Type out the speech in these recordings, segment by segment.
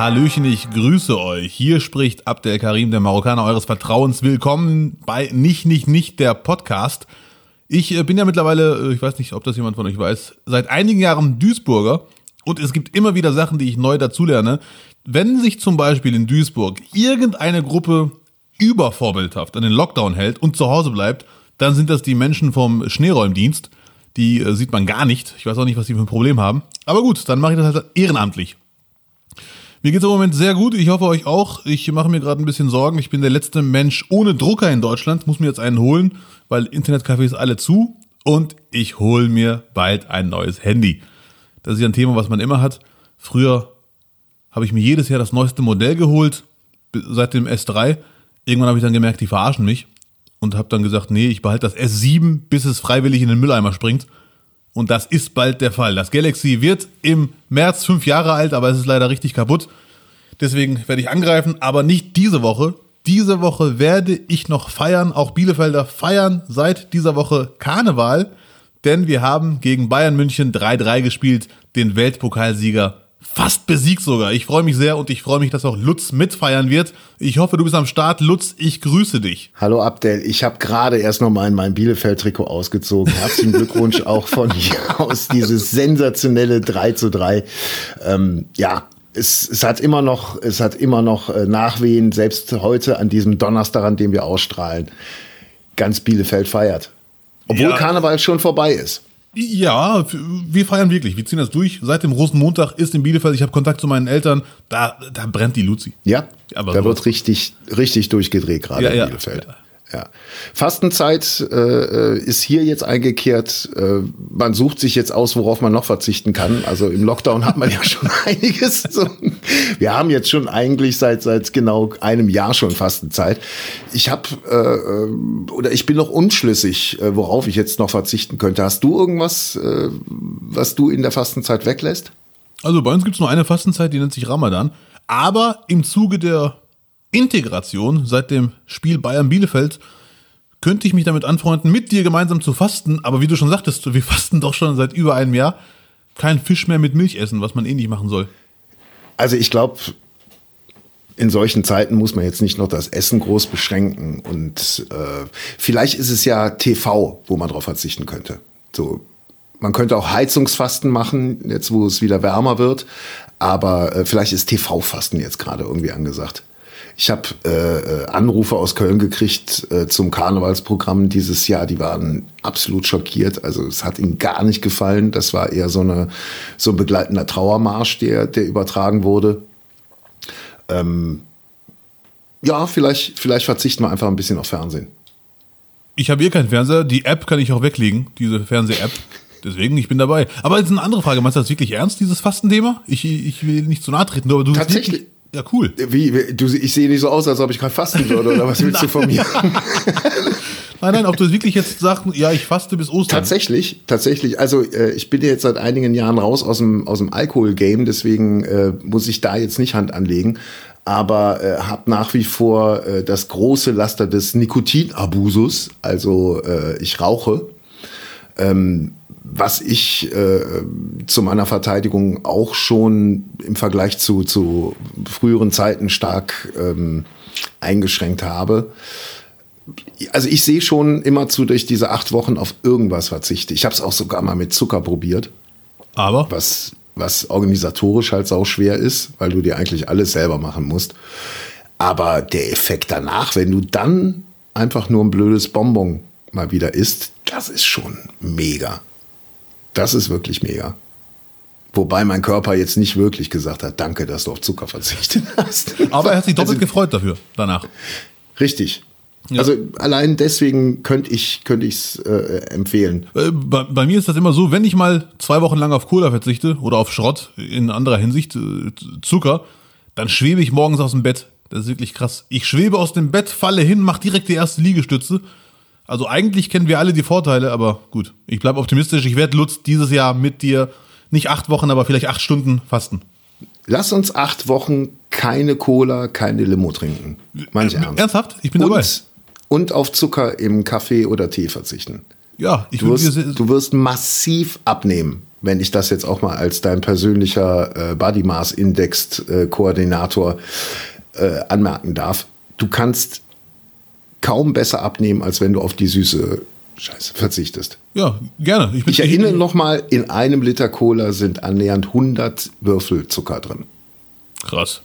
Hallöchen, ich grüße euch. Hier spricht Abdel Karim, der Marokkaner eures Vertrauens. Willkommen bei Nicht, Nicht, Nicht, der Podcast. Ich äh, bin ja mittlerweile, äh, ich weiß nicht, ob das jemand von euch weiß, seit einigen Jahren Duisburger und es gibt immer wieder Sachen, die ich neu dazulerne. Wenn sich zum Beispiel in Duisburg irgendeine Gruppe übervorbildhaft an den Lockdown hält und zu Hause bleibt, dann sind das die Menschen vom Schneeräumdienst. Die äh, sieht man gar nicht. Ich weiß auch nicht, was die für ein Problem haben. Aber gut, dann mache ich das halt ehrenamtlich. Mir geht's im Moment sehr gut. Ich hoffe euch auch. Ich mache mir gerade ein bisschen Sorgen. Ich bin der letzte Mensch ohne Drucker in Deutschland. Muss mir jetzt einen holen, weil Internetcafés alle zu. Und ich hole mir bald ein neues Handy. Das ist ja ein Thema, was man immer hat. Früher habe ich mir jedes Jahr das neueste Modell geholt, seit dem S3. Irgendwann habe ich dann gemerkt, die verarschen mich und habe dann gesagt, nee, ich behalte das S7, bis es freiwillig in den Mülleimer springt. Und das ist bald der Fall. Das Galaxy wird im März fünf Jahre alt, aber es ist leider richtig kaputt. Deswegen werde ich angreifen, aber nicht diese Woche. Diese Woche werde ich noch feiern. Auch Bielefelder feiern seit dieser Woche Karneval, denn wir haben gegen Bayern München 3-3 gespielt, den Weltpokalsieger fast besiegt sogar. Ich freue mich sehr und ich freue mich, dass auch Lutz mitfeiern wird. Ich hoffe, du bist am Start. Lutz, ich grüße dich. Hallo Abdel, ich habe gerade erst noch mal in mein Bielefeld-Trikot ausgezogen. Herzlichen Glückwunsch auch von hier aus, dieses sensationelle 3 zu 3. Ähm, ja, es, es hat immer noch, es hat immer noch äh, Nachwehen, selbst heute an diesem Donnerstag, an dem wir ausstrahlen. Ganz Bielefeld feiert. Obwohl ja. Karneval schon vorbei ist. Ja, wir feiern wirklich. Wir ziehen das durch. Seit dem Rosenmontag ist in Bielefeld. Ich habe Kontakt zu meinen Eltern. Da, da brennt die Luzi. Ja, aber da so. wird richtig, richtig durchgedreht gerade ja, in Bielefeld. Ja. Ja. Fastenzeit äh, ist hier jetzt eingekehrt. Äh, man sucht sich jetzt aus, worauf man noch verzichten kann. Also im Lockdown hat man ja schon einiges. So. Wir haben jetzt schon eigentlich seit seit genau einem Jahr schon Fastenzeit. Ich habe äh, äh, oder ich bin noch unschlüssig, äh, worauf ich jetzt noch verzichten könnte. Hast du irgendwas, äh, was du in der Fastenzeit weglässt? Also bei uns gibt es nur eine Fastenzeit, die nennt sich Ramadan. Aber im Zuge der Integration seit dem Spiel Bayern Bielefeld könnte ich mich damit anfreunden, mit dir gemeinsam zu fasten. Aber wie du schon sagtest, wir fasten doch schon seit über einem Jahr. Kein Fisch mehr mit Milch essen, was man eh nicht machen soll. Also ich glaube, in solchen Zeiten muss man jetzt nicht noch das Essen groß beschränken. Und äh, vielleicht ist es ja TV, wo man drauf verzichten könnte. So, man könnte auch Heizungsfasten machen, jetzt wo es wieder wärmer wird. Aber äh, vielleicht ist TV-Fasten jetzt gerade irgendwie angesagt. Ich habe äh, Anrufe aus Köln gekriegt äh, zum Karnevalsprogramm dieses Jahr. Die waren absolut schockiert. Also es hat ihnen gar nicht gefallen. Das war eher so, eine, so ein begleitender Trauermarsch, der, der übertragen wurde. Ähm, ja, vielleicht, vielleicht verzichten wir einfach ein bisschen auf Fernsehen. Ich habe hier keinen Fernseher. Die App kann ich auch weglegen, diese Fernseh-App. Deswegen, ich bin dabei. Aber jetzt eine andere Frage. Meinst du das wirklich ernst, dieses Fastenthema? Ich, ich will nicht zu nahe treten, aber du. Tatsächlich. Ja, cool. Wie, wie du, ich sehe nicht so aus, als ob ich gerade fasten würde, oder was willst du von mir? nein, nein, ob du wirklich jetzt sagst, ja, ich faste bis Ostern. Tatsächlich, tatsächlich. Also äh, ich bin jetzt seit einigen Jahren raus aus dem, aus dem Alkohol-Game, deswegen äh, muss ich da jetzt nicht Hand anlegen. Aber äh, habe nach wie vor äh, das große Laster des Nikotinabusus. Also äh, ich rauche. Ähm, was ich äh, zu meiner Verteidigung auch schon im Vergleich zu, zu früheren Zeiten stark ähm, eingeschränkt habe. Also ich sehe schon immer zu, durch diese acht Wochen auf irgendwas verzichte. Ich habe es auch sogar mal mit Zucker probiert. Aber? Was, was organisatorisch halt sau schwer ist, weil du dir eigentlich alles selber machen musst. Aber der Effekt danach, wenn du dann einfach nur ein blödes Bonbon mal wieder isst, das ist schon mega. Das ist wirklich mega. Wobei mein Körper jetzt nicht wirklich gesagt hat, danke, dass du auf Zucker verzichtet hast. Aber er hat sich doppelt also, gefreut dafür, danach. Richtig. Ja. Also allein deswegen könnte ich könnte es äh, empfehlen. Äh, bei, bei, mir ist das immer so, wenn ich mal zwei Wochen lang auf Cola verzichte oder auf Schrott in anderer Hinsicht äh, Zucker, dann schwebe ich morgens aus dem Bett. Das ist wirklich krass. Ich schwebe aus dem Bett, falle hin, mache direkt die erste Liegestütze also eigentlich kennen wir alle die Vorteile, aber gut. Ich bleibe optimistisch. Ich werde Lutz dieses Jahr mit dir nicht acht Wochen, aber vielleicht acht Stunden fasten. Lass uns acht Wochen keine Cola, keine Limo trinken. Manch äh, ernst. Ernsthaft? Ich bin und, dabei. Und auf Zucker im Kaffee oder Tee verzichten. Ja, ich Du würde wirst, du wirst massiv abnehmen, wenn ich das jetzt auch mal als dein persönlicher äh, Body Mass Index äh, Koordinator äh, anmerken darf. Du kannst kaum besser abnehmen, als wenn du auf die süße Scheiße verzichtest. ja, gerne. bin- Ich erinnere noch mal, in einem Liter Cola sind annähernd 100 Würfel Zucker drin. Krass.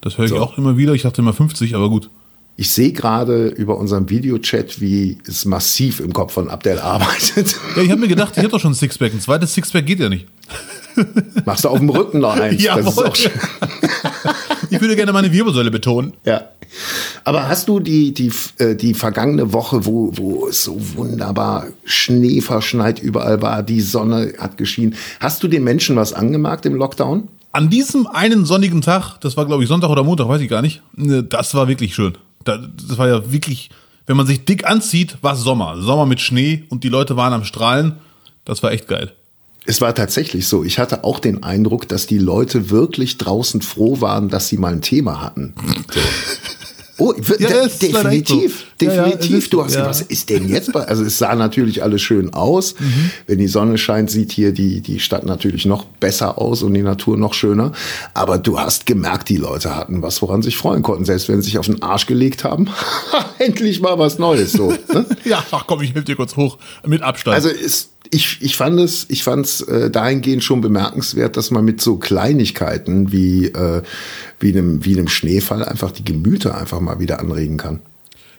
Das höre ich So. auch immer wieder. Ich dachte immer 50, aber gut. Ich sehe gerade über unseren Videochat, wie es massiv im Kopf von Abdel arbeitet. Ja, ich habe mir gedacht, ich habe doch schon ein Sixpack. Ein zweites Sixpack geht ja nicht. Machst du auf dem Rücken noch eins? das ist auch schön. Ich würde gerne meine Wirbelsäule betonen. Ja. Aber hast du die, die, äh, die vergangene Woche, wo, wo es so wunderbar Schnee verschneit überall war, die Sonne hat geschienen, hast du den Menschen was angemerkt im Lockdown? An diesem einen sonnigen Tag, das war glaube ich Sonntag oder Montag, weiß ich gar nicht, ne, das war wirklich schön. Da- Das war ja wirklich, wenn man sich dick anzieht, war es Sommer. Sommer mit Schnee und die Leute waren am Strahlen. Das war echt geil. Es war tatsächlich so. Ich hatte auch den Eindruck, dass die Leute wirklich draußen froh waren, dass sie mal ein Thema hatten. So. Oh, Ja, de- es definitiv, so. Ja, ja, definitiv. es ist du so, hast, ja. was ist denn jetzt? Also es sah natürlich alles schön aus. Mhm. Wenn die Sonne scheint, sieht hier die die Stadt natürlich noch besser aus und die Natur noch schöner. Aber du hast gemerkt, die Leute hatten was, woran sie sich freuen konnten, selbst wenn sie sich auf den Arsch gelegt haben. Endlich mal was Neues. So. Ne? Ja, ach komm, ich helfe dir kurz hoch. Mit Abstand. Also ist, ich, ich fand es, ich fand es äh, dahingehend schon bemerkenswert, dass man mit so Kleinigkeiten wie, äh, wie, einem, wie einem Schneefall einfach die Gemüter einfach mal wieder anregen kann.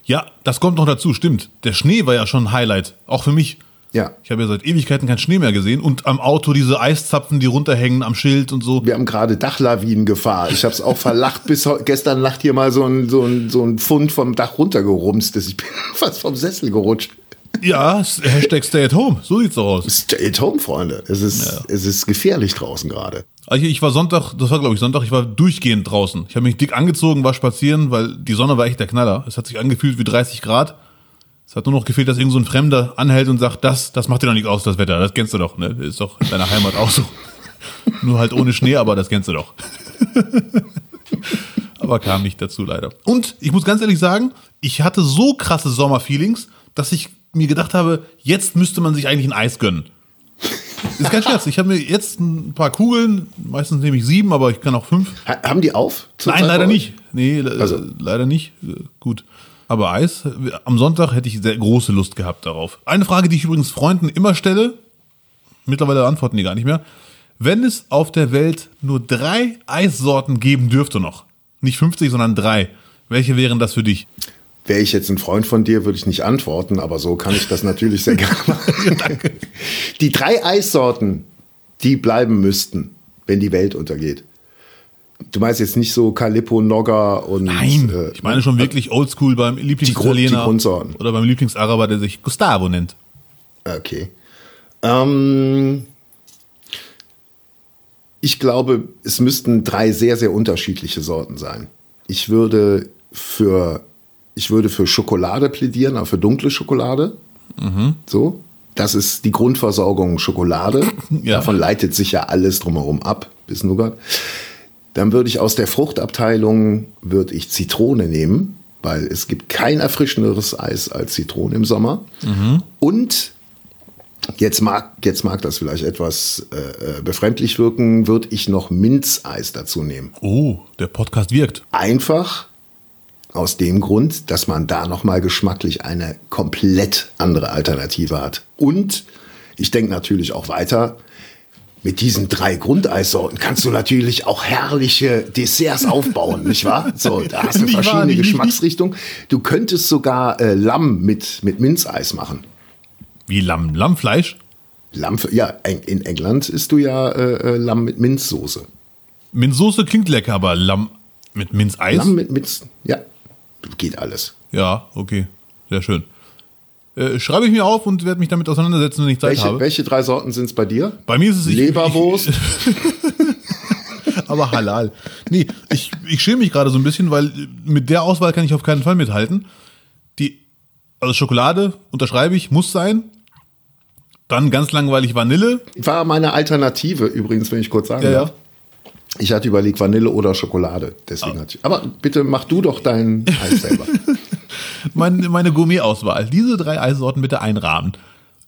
ja, das kommt noch dazu, stimmt. Der Schnee war ja schon ein Highlight, auch für mich. Ja. Ich habe ja seit Ewigkeiten keinen Schnee mehr gesehen und am Auto diese Eiszapfen, die runterhängen am Schild und so. Wir haben gerade Dachlawinengefahr. Ich habe es auch verlacht, bis gestern Nacht hier mal so ein, so, ein, so ein Pfund vom Dach runtergerumst ist. Ich bin fast vom Sessel gerutscht. Ja, Hashtag Stay at Home, so sieht's doch aus. Stay at home, Freunde. Es ist, es ist gefährlich draußen gerade. Also ich war Sonntag, das war glaube ich Sonntag, ich war durchgehend draußen. Ich habe mich dick angezogen, war spazieren, weil die Sonne war echt der Knaller. Es hat sich angefühlt wie 30 Grad. Es hat nur noch gefehlt, dass irgend so ein Fremder anhält und sagt, das, das macht dir doch nichts aus, das Wetter. Das kennst du doch, ne? Ist doch in deiner Heimat auch so. nur halt ohne Schnee, aber das kennst du doch. aber kam nicht dazu leider. Und ich muss ganz ehrlich sagen, ich hatte so krasse Sommerfeelings, dass ich mir gedacht habe, jetzt müsste man sich eigentlich ein Eis gönnen. Ist kein Scherz. Ich habe mir jetzt ein paar Kugeln, meistens nehme ich sieben, aber ich kann auch fünf. Ha haben die auf? Nein, zurzeit leider nicht. Nee, le- Also. leider nicht. Gut. Aber Eis, am Sonntag hätte ich sehr große Lust gehabt darauf. Eine Frage, die ich übrigens Freunden immer stelle, mittlerweile antworten die gar nicht mehr. Wenn es auf der Welt nur drei Eissorten geben dürfte noch, nicht 50, sondern drei, welche wären das für dich? Wäre ich jetzt ein Freund von dir, würde ich nicht antworten, aber so kann ich das natürlich sehr gerne machen. Die drei Eissorten, die bleiben müssten, wenn die Welt untergeht. Du meinst jetzt nicht so Calippo, Nogga und. Nein, äh, ich meine schon wirklich oldschool beim Lieblingsitaliener oder beim Lieblingsaraber, der sich Gustavo nennt. Okay. Ähm, ich glaube, es müssten drei sehr, sehr unterschiedliche Sorten sein. Ich würde für, ich würde für Schokolade plädieren, aber für dunkle Schokolade. So. Das ist die Grundversorgung Schokolade. Ja. Davon leitet sich ja alles drumherum ab, bis Nougat. Dann würde ich aus der Fruchtabteilung würde ich Zitrone nehmen, weil es gibt kein erfrischenderes Eis als Zitrone im Sommer. Und jetzt mag, jetzt mag das vielleicht etwas äh, äh, befremdlich wirken, würde ich noch Minzeis dazu nehmen. Oh, der Podcast wirkt. Einfach aus dem Grund, dass man da nochmal geschmacklich eine komplett andere Alternative hat. Und ich denke natürlich auch weiter, mit diesen drei Grundeissorten kannst du natürlich auch herrliche Desserts aufbauen, nicht wahr? So, da hast du Nicht verschiedene Geschmacksrichtungen. Du könntest sogar äh, Lamm mit, mit Minzeis machen. Wie Lamm, Lammfleisch? Lamm, ja, in England isst du ja äh, äh, Lamm mit Minzsoße. Minzsoße klingt lecker, aber Lamm mit Minzeis? Lamm mit Minz, ja, geht alles. Ja, okay. Sehr schön. Äh, schreibe ich mir auf und werde mich damit auseinandersetzen, wenn ich Zeit Welche, habe. welche drei Sorten sind es bei dir? Bei mir ist es Leberwurst. Aber halal. Nee, ich, ich schäme mich gerade so ein bisschen, weil mit der Auswahl kann ich auf keinen Fall mithalten. Die, also Schokolade, unterschreibe ich, muss sein. Dann ganz langweilig Vanille. War meine Alternative übrigens, wenn ich kurz sagen Ja, ja. Ich hatte überlegt Vanille oder Schokolade. Deswegen hatte ich. Aber bitte mach du doch dein Eis selber. Meine, meine Gourmet-Auswahl. Diese drei Eissorten bitte einrahmen.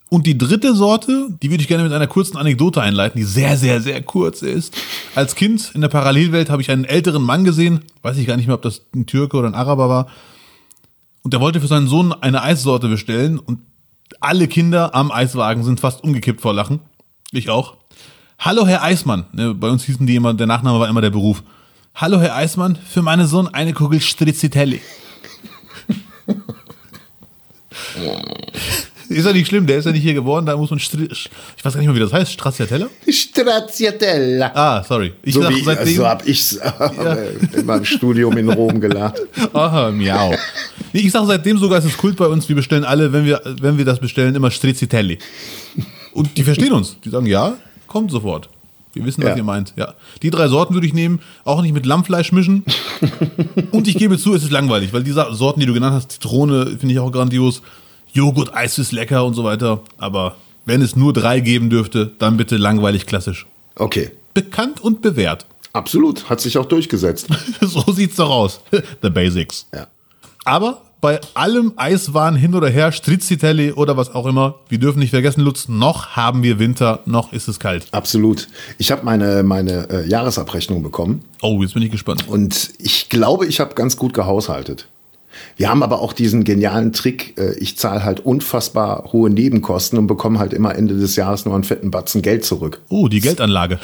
Und die dritte Sorte, die würde ich gerne mit einer kurzen Anekdote einleiten, die sehr, sehr, sehr kurz ist. Als Kind in der Parallelwelt habe ich einen älteren Mann gesehen, weiß ich gar nicht mehr, ob das ein Türke oder ein Araber war. Und der wollte für seinen Sohn eine Eissorte bestellen und alle Kinder am Eiswagen sind fast umgekippt vor Lachen. Ich auch. Hallo Herr Eismann. Ne, bei uns hießen die immer, der Nachname war immer der Beruf. Hallo Herr Eismann, für meinen Sohn eine Kugel Strizzitelli. ist ja nicht schlimm, der ist ja nicht hier geworden, da muss man Stri ich weiß gar nicht mehr, wie das heißt, Stracciatella? Stracciatella. Ah, sorry. Ich so sag wie, seitdem, so habe ich in meinem Studium in Rom gelernt. Aha, miau. Nee, ich sage seitdem sogar, es ist Kult bei uns, wir bestellen alle, wenn wir, wenn wir das bestellen, immer Strizzitelli. Und die verstehen uns. Die sagen, ja, kommt sofort. Wir wissen, was Ja. ihr meint. Ja. Die drei Sorten würde ich nehmen, auch nicht mit Lammfleisch mischen. Und ich gebe zu, es ist langweilig, weil diese Sorten, die du genannt hast, Zitrone finde ich auch grandios. Joghurt, Eis ist lecker und so weiter. Aber wenn es nur drei geben dürfte, dann bitte langweilig klassisch. Okay, Bekannt und bewährt. absolut, hat sich auch durchgesetzt. so sieht's doch aus. The Basics. Ja. Aber bei allem Eiswahn hin oder her, Strizzitelli oder was auch immer, wir dürfen nicht vergessen, Lutz, noch haben wir Winter, noch ist es kalt. Absolut. Ich habe meine, meine äh, Jahresabrechnung bekommen Oh, jetzt bin ich gespannt. und ich glaube, ich habe ganz gut gehaushaltet. Wir haben aber auch diesen genialen Trick, äh, ich zahle halt unfassbar hohe Nebenkosten und bekomme halt immer Ende des Jahres nur einen fetten Batzen Geld zurück. Oh, die Geldanlage.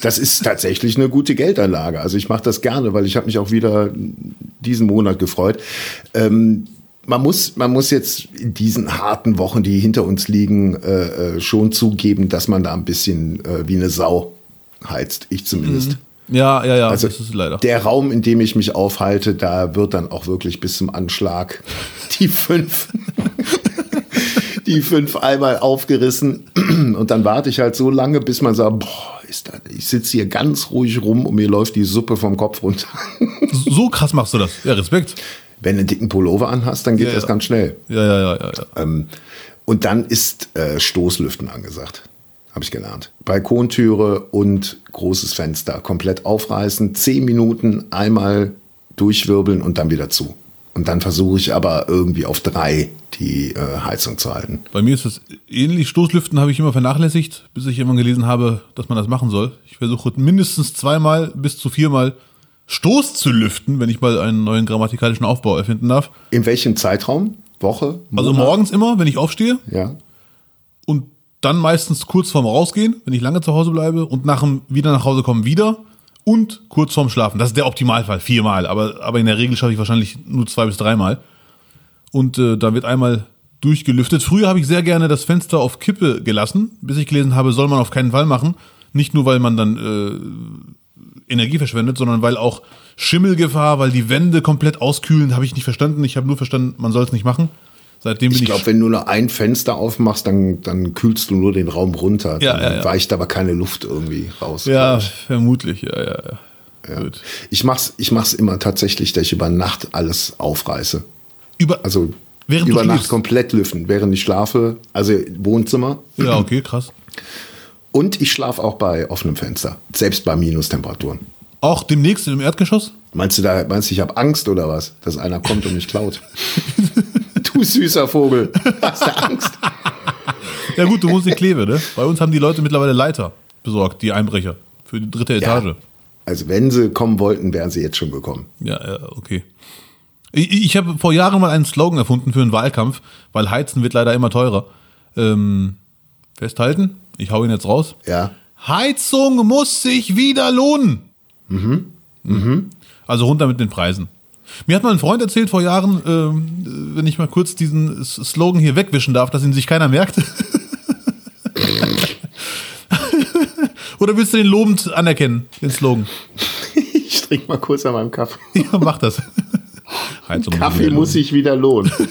Das ist tatsächlich eine gute Geldanlage. Also ich mache das gerne, weil ich habe mich auch wieder diesen Monat gefreut. Ähm, man muss, man muss jetzt in diesen harten Wochen, die hinter uns liegen, äh, äh, schon zugeben, dass man da ein bisschen äh, wie eine Sau heizt. Ich zumindest. Ja, ja, ja, Also das ist leider. der Raum, in dem ich mich aufhalte, da wird dann auch wirklich bis zum Anschlag die fünf, die fünf einmal aufgerissen. Und dann warte ich halt so lange, bis man sagt, boah, ist das, ich sitze hier ganz ruhig rum und mir läuft die Suppe vom Kopf runter. So krass machst du das. Ja, Respekt. Wenn du einen dicken Pullover anhast, dann geht Ja, das ja. ganz schnell. Ja, ja, ja, ja. ja. Ähm, und dann ist äh, Stoßlüften angesagt. Habe ich gelernt. Balkontüre und großes Fenster. Komplett aufreißen, zehn Minuten einmal durchwirbeln und dann wieder zu. Und dann versuche ich aber irgendwie auf drei die äh, Heizung zu halten. Bei mir ist es ähnlich. Stoßlüften habe ich immer vernachlässigt, bis ich irgendwann gelesen habe, dass man das machen soll. Ich versuche mindestens zweimal bis zu viermal Stoß zu lüften, wenn ich mal einen neuen grammatikalischen Aufbau erfinden darf. In welchem Zeitraum? Woche? Also Monat? morgens immer, wenn ich aufstehe Ja. und dann meistens kurz vorm Rausgehen, wenn ich lange zu Hause bleibe und nach dem wieder nach Hause kommen wieder und kurz vorm Schlafen. Das ist der Optimalfall, viermal, aber, aber in der Regel schaffe ich wahrscheinlich nur zwei bis dreimal. Und äh, da wird einmal durchgelüftet. Früher habe ich sehr gerne das Fenster auf Kippe gelassen, bis ich gelesen habe, soll man auf keinen Fall machen. Nicht nur, weil man dann äh, Energie verschwendet, sondern weil auch Schimmelgefahr, weil die Wände komplett auskühlen, habe ich nicht verstanden. Ich habe nur verstanden, man soll es nicht machen. Seitdem bin Ich glaube, wenn du nur ein Fenster aufmachst, dann, dann kühlst du nur den Raum runter. Ja, dann ja, ja. weicht aber keine Luft irgendwie raus. Ja, vermutlich, ja, ja, ja. Gut. Ich mach's, ich mach's immer tatsächlich, dass ich über Nacht alles aufreiße. Über, Also Während über Nacht schläfst? komplett lüften, während ich schlafe. Also Wohnzimmer. ja, okay, krass. Und ich schlafe auch bei offenem Fenster, selbst bei Minustemperaturen. Auch demnächst im Erdgeschoss? Meinst du da, meinst du, ich habe Angst oder was, dass einer kommt und mich klaut? du süßer Vogel, hast du Angst? Ja gut, du wohnst in Kleve, ne? Bei uns haben die Leute mittlerweile Leiter besorgt, die Einbrecher. Für die dritte Etage. Also wenn sie kommen wollten, wären sie jetzt schon gekommen. Ja, ja, okay. Ich, ich habe vor Jahren mal einen Slogan erfunden für einen Wahlkampf, weil Heizen wird leider immer teurer. Ähm, festhalten, ich hau ihn jetzt raus. Ja. Heizung muss sich wieder lohnen. Mhm. Also runter mit den Preisen. Mir hat mal ein Freund erzählt vor Jahren, ähm, wenn ich mal kurz diesen Slogan hier wegwischen darf, dass ihn sich keiner merkt. Oder willst du den lobend anerkennen, den Slogan? Ich trinke mal kurz an meinem Kaffee. Ja, mach das. Heizung Kaffee muss sich wieder lohnen.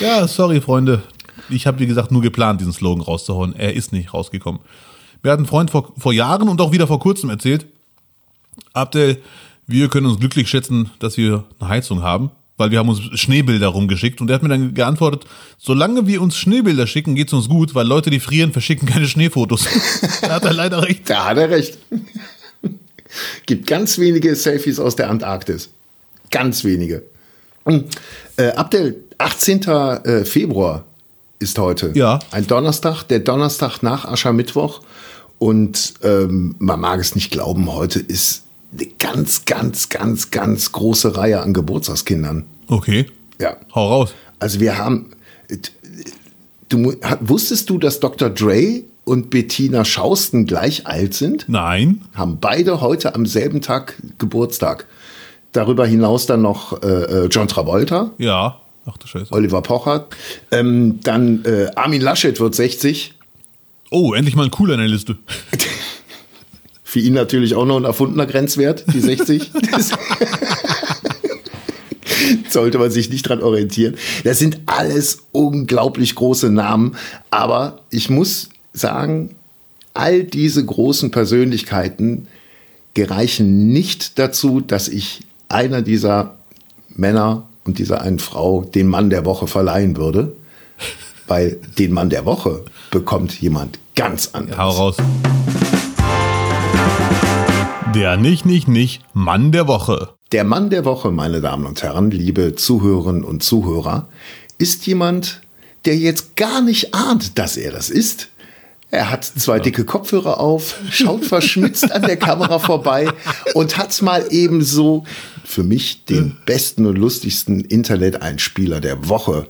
Ja, sorry, Freunde. Ich habe, wie gesagt, nur geplant, diesen Slogan rauszuhauen. Er ist nicht rausgekommen. Mir hat ein Freund vor, vor Jahren und auch wieder vor kurzem erzählt, Abdel, wir können uns glücklich schätzen, dass wir eine Heizung haben, weil wir haben uns Schneebilder rumgeschickt. Und er hat mir dann geantwortet, solange wir uns Schneebilder schicken, geht's uns gut, weil Leute, die frieren, verschicken keine Schneefotos. da hat er leider recht. Da hat er recht. Gibt ganz wenige Selfies aus der Antarktis. Ganz wenige. Hm. Äh, Abdel, 18. äh, Februar ist heute. Ja. Ein Donnerstag, der Donnerstag nach Aschermittwoch. Und ähm, man mag es nicht glauben, heute ist eine ganz, ganz, ganz, ganz große Reihe an Geburtstagskindern. Okay. Ja. Hau raus. Also wir haben. Du wusstest du, dass Dr. Dre und Bettina Schausten gleich alt sind? Nein. Haben beide heute am selben Tag Geburtstag. Darüber hinaus dann noch äh, äh, John Travolta, Ja. Ach du Scheiße. Oliver Pocher. Ähm, dann äh, Armin Laschet wird 60. Oh, endlich mal ein cooler in der Liste. Für ihn natürlich auch noch ein erfundener Grenzwert, die 60. Das sollte man sich nicht dran orientieren. Das sind alles unglaublich große Namen. Aber ich muss sagen, all diese großen Persönlichkeiten gereichen nicht dazu, dass ich einer dieser Männer und dieser einen Frau den Mann der Woche verleihen würde. Weil den Mann der Woche bekommt jemand ganz anderes. Hau raus. Der nicht, nicht, nicht Mann der Woche. Der Mann der Woche, meine Damen und Herren, liebe Zuhörerinnen und Zuhörer, ist jemand, der jetzt gar nicht ahnt, dass er das ist. Er hat zwei dicke Kopfhörer auf, schaut verschmitzt an der Kamera vorbei und hat mal eben so für mich den besten und lustigsten Internet-Einspieler der Woche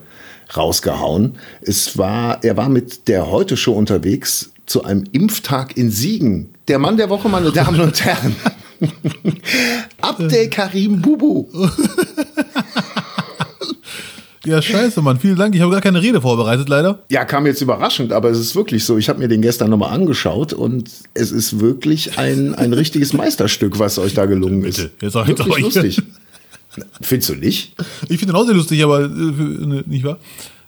rausgehauen. Es war, er war mit der Heute Show unterwegs zu einem Impftag in Siegen. Der Mann der Woche, meine Damen und Herren. Abdel Karim Bubu. Ja, scheiße, Mann. Vielen Dank. Ich habe gar keine Rede vorbereitet, leider. Ja, kam jetzt überraschend, aber es ist wirklich so. Ich habe mir den gestern nochmal angeschaut und es ist wirklich ein, ein richtiges Meisterstück, was euch da gelungen ist. Bitte, jetzt ich's wirklich euch. lustig. Findest du nicht? Ich finde den auch sehr lustig, aber äh, ne, nicht wahr?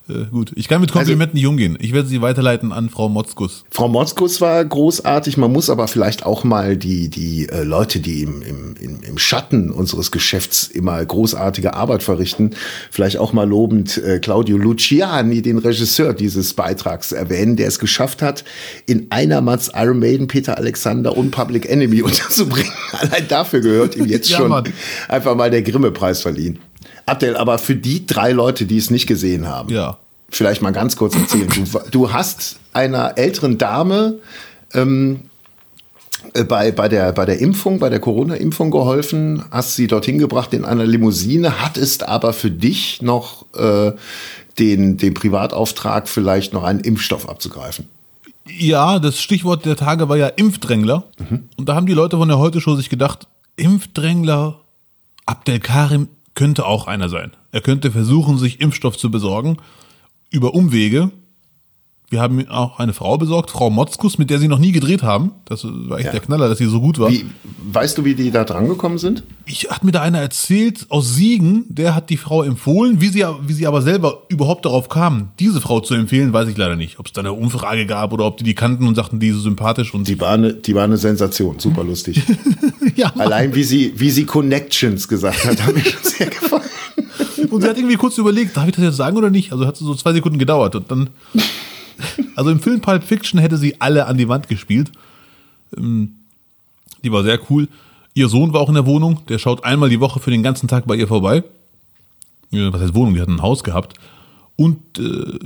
Äh, gut, ich kann mit Komplimenten nicht umgehen. Ich werde sie weiterleiten an Frau Motzkus. Frau Motzkus war großartig. Man muss aber vielleicht auch mal die, die äh, Leute, die im, im, im, Schatten unseres Geschäfts immer großartige Arbeit verrichten, vielleicht auch mal lobend äh, Claudio Luciani, den Regisseur dieses Beitrags, erwähnen, der es geschafft hat, in Einermats Iron Maiden, Peter Alexander und Public Enemy unterzubringen. Allein dafür gehört ihm jetzt Ja, schon Mann. einfach mal der Grimme-Preis verliehen. Abdel, aber für die drei Leute, die es nicht gesehen haben, Ja. Vielleicht mal ganz kurz erzählen. Du, du hast einer älteren Dame ähm, äh, bei, bei, der, bei der Impfung, bei der Corona-Impfung geholfen, hast sie dorthin gebracht in einer Limousine, hattest aber für dich noch äh, den, den Privatauftrag, vielleicht noch einen Impfstoff abzugreifen. Ja, das Stichwort der Tage war ja Impfdrängler. Und da haben die Leute von der Heute-Show sich gedacht, Impfdrängler Abdel Karim könnte auch einer sein. Er könnte versuchen, sich Impfstoff zu besorgen über Umwege. Wir haben auch eine Frau besorgt, Frau Motzkus, mit der sie noch nie gedreht haben. Das war echt Ja. der Knaller, dass sie so gut war. Wie, weißt du, wie die da drangekommen sind? Ich hat mir da einer erzählt aus Siegen, der hat die Frau empfohlen, wie sie, wie sie aber selber überhaupt darauf kam, diese Frau zu empfehlen, weiß ich leider nicht. Ob es da eine Umfrage gab oder ob die die kannten und sagten, die ist sympathisch und Die war eine, die war eine Sensation, super lustig. ja. Allein wie sie, wie sie Connections gesagt hat, hat mir schon sehr gefallen. Und sie hat irgendwie kurz überlegt, darf ich das jetzt sagen oder nicht? Also hat so zwei Sekunden gedauert und dann. Also im Film Pulp Fiction hätte sie alle an die Wand gespielt. Ähm, Die war sehr cool. Ihr Sohn war auch in der Wohnung. Der schaut einmal die Woche für den ganzen Tag bei ihr vorbei. Was heißt Wohnung? Die hat ein Haus gehabt. Und äh,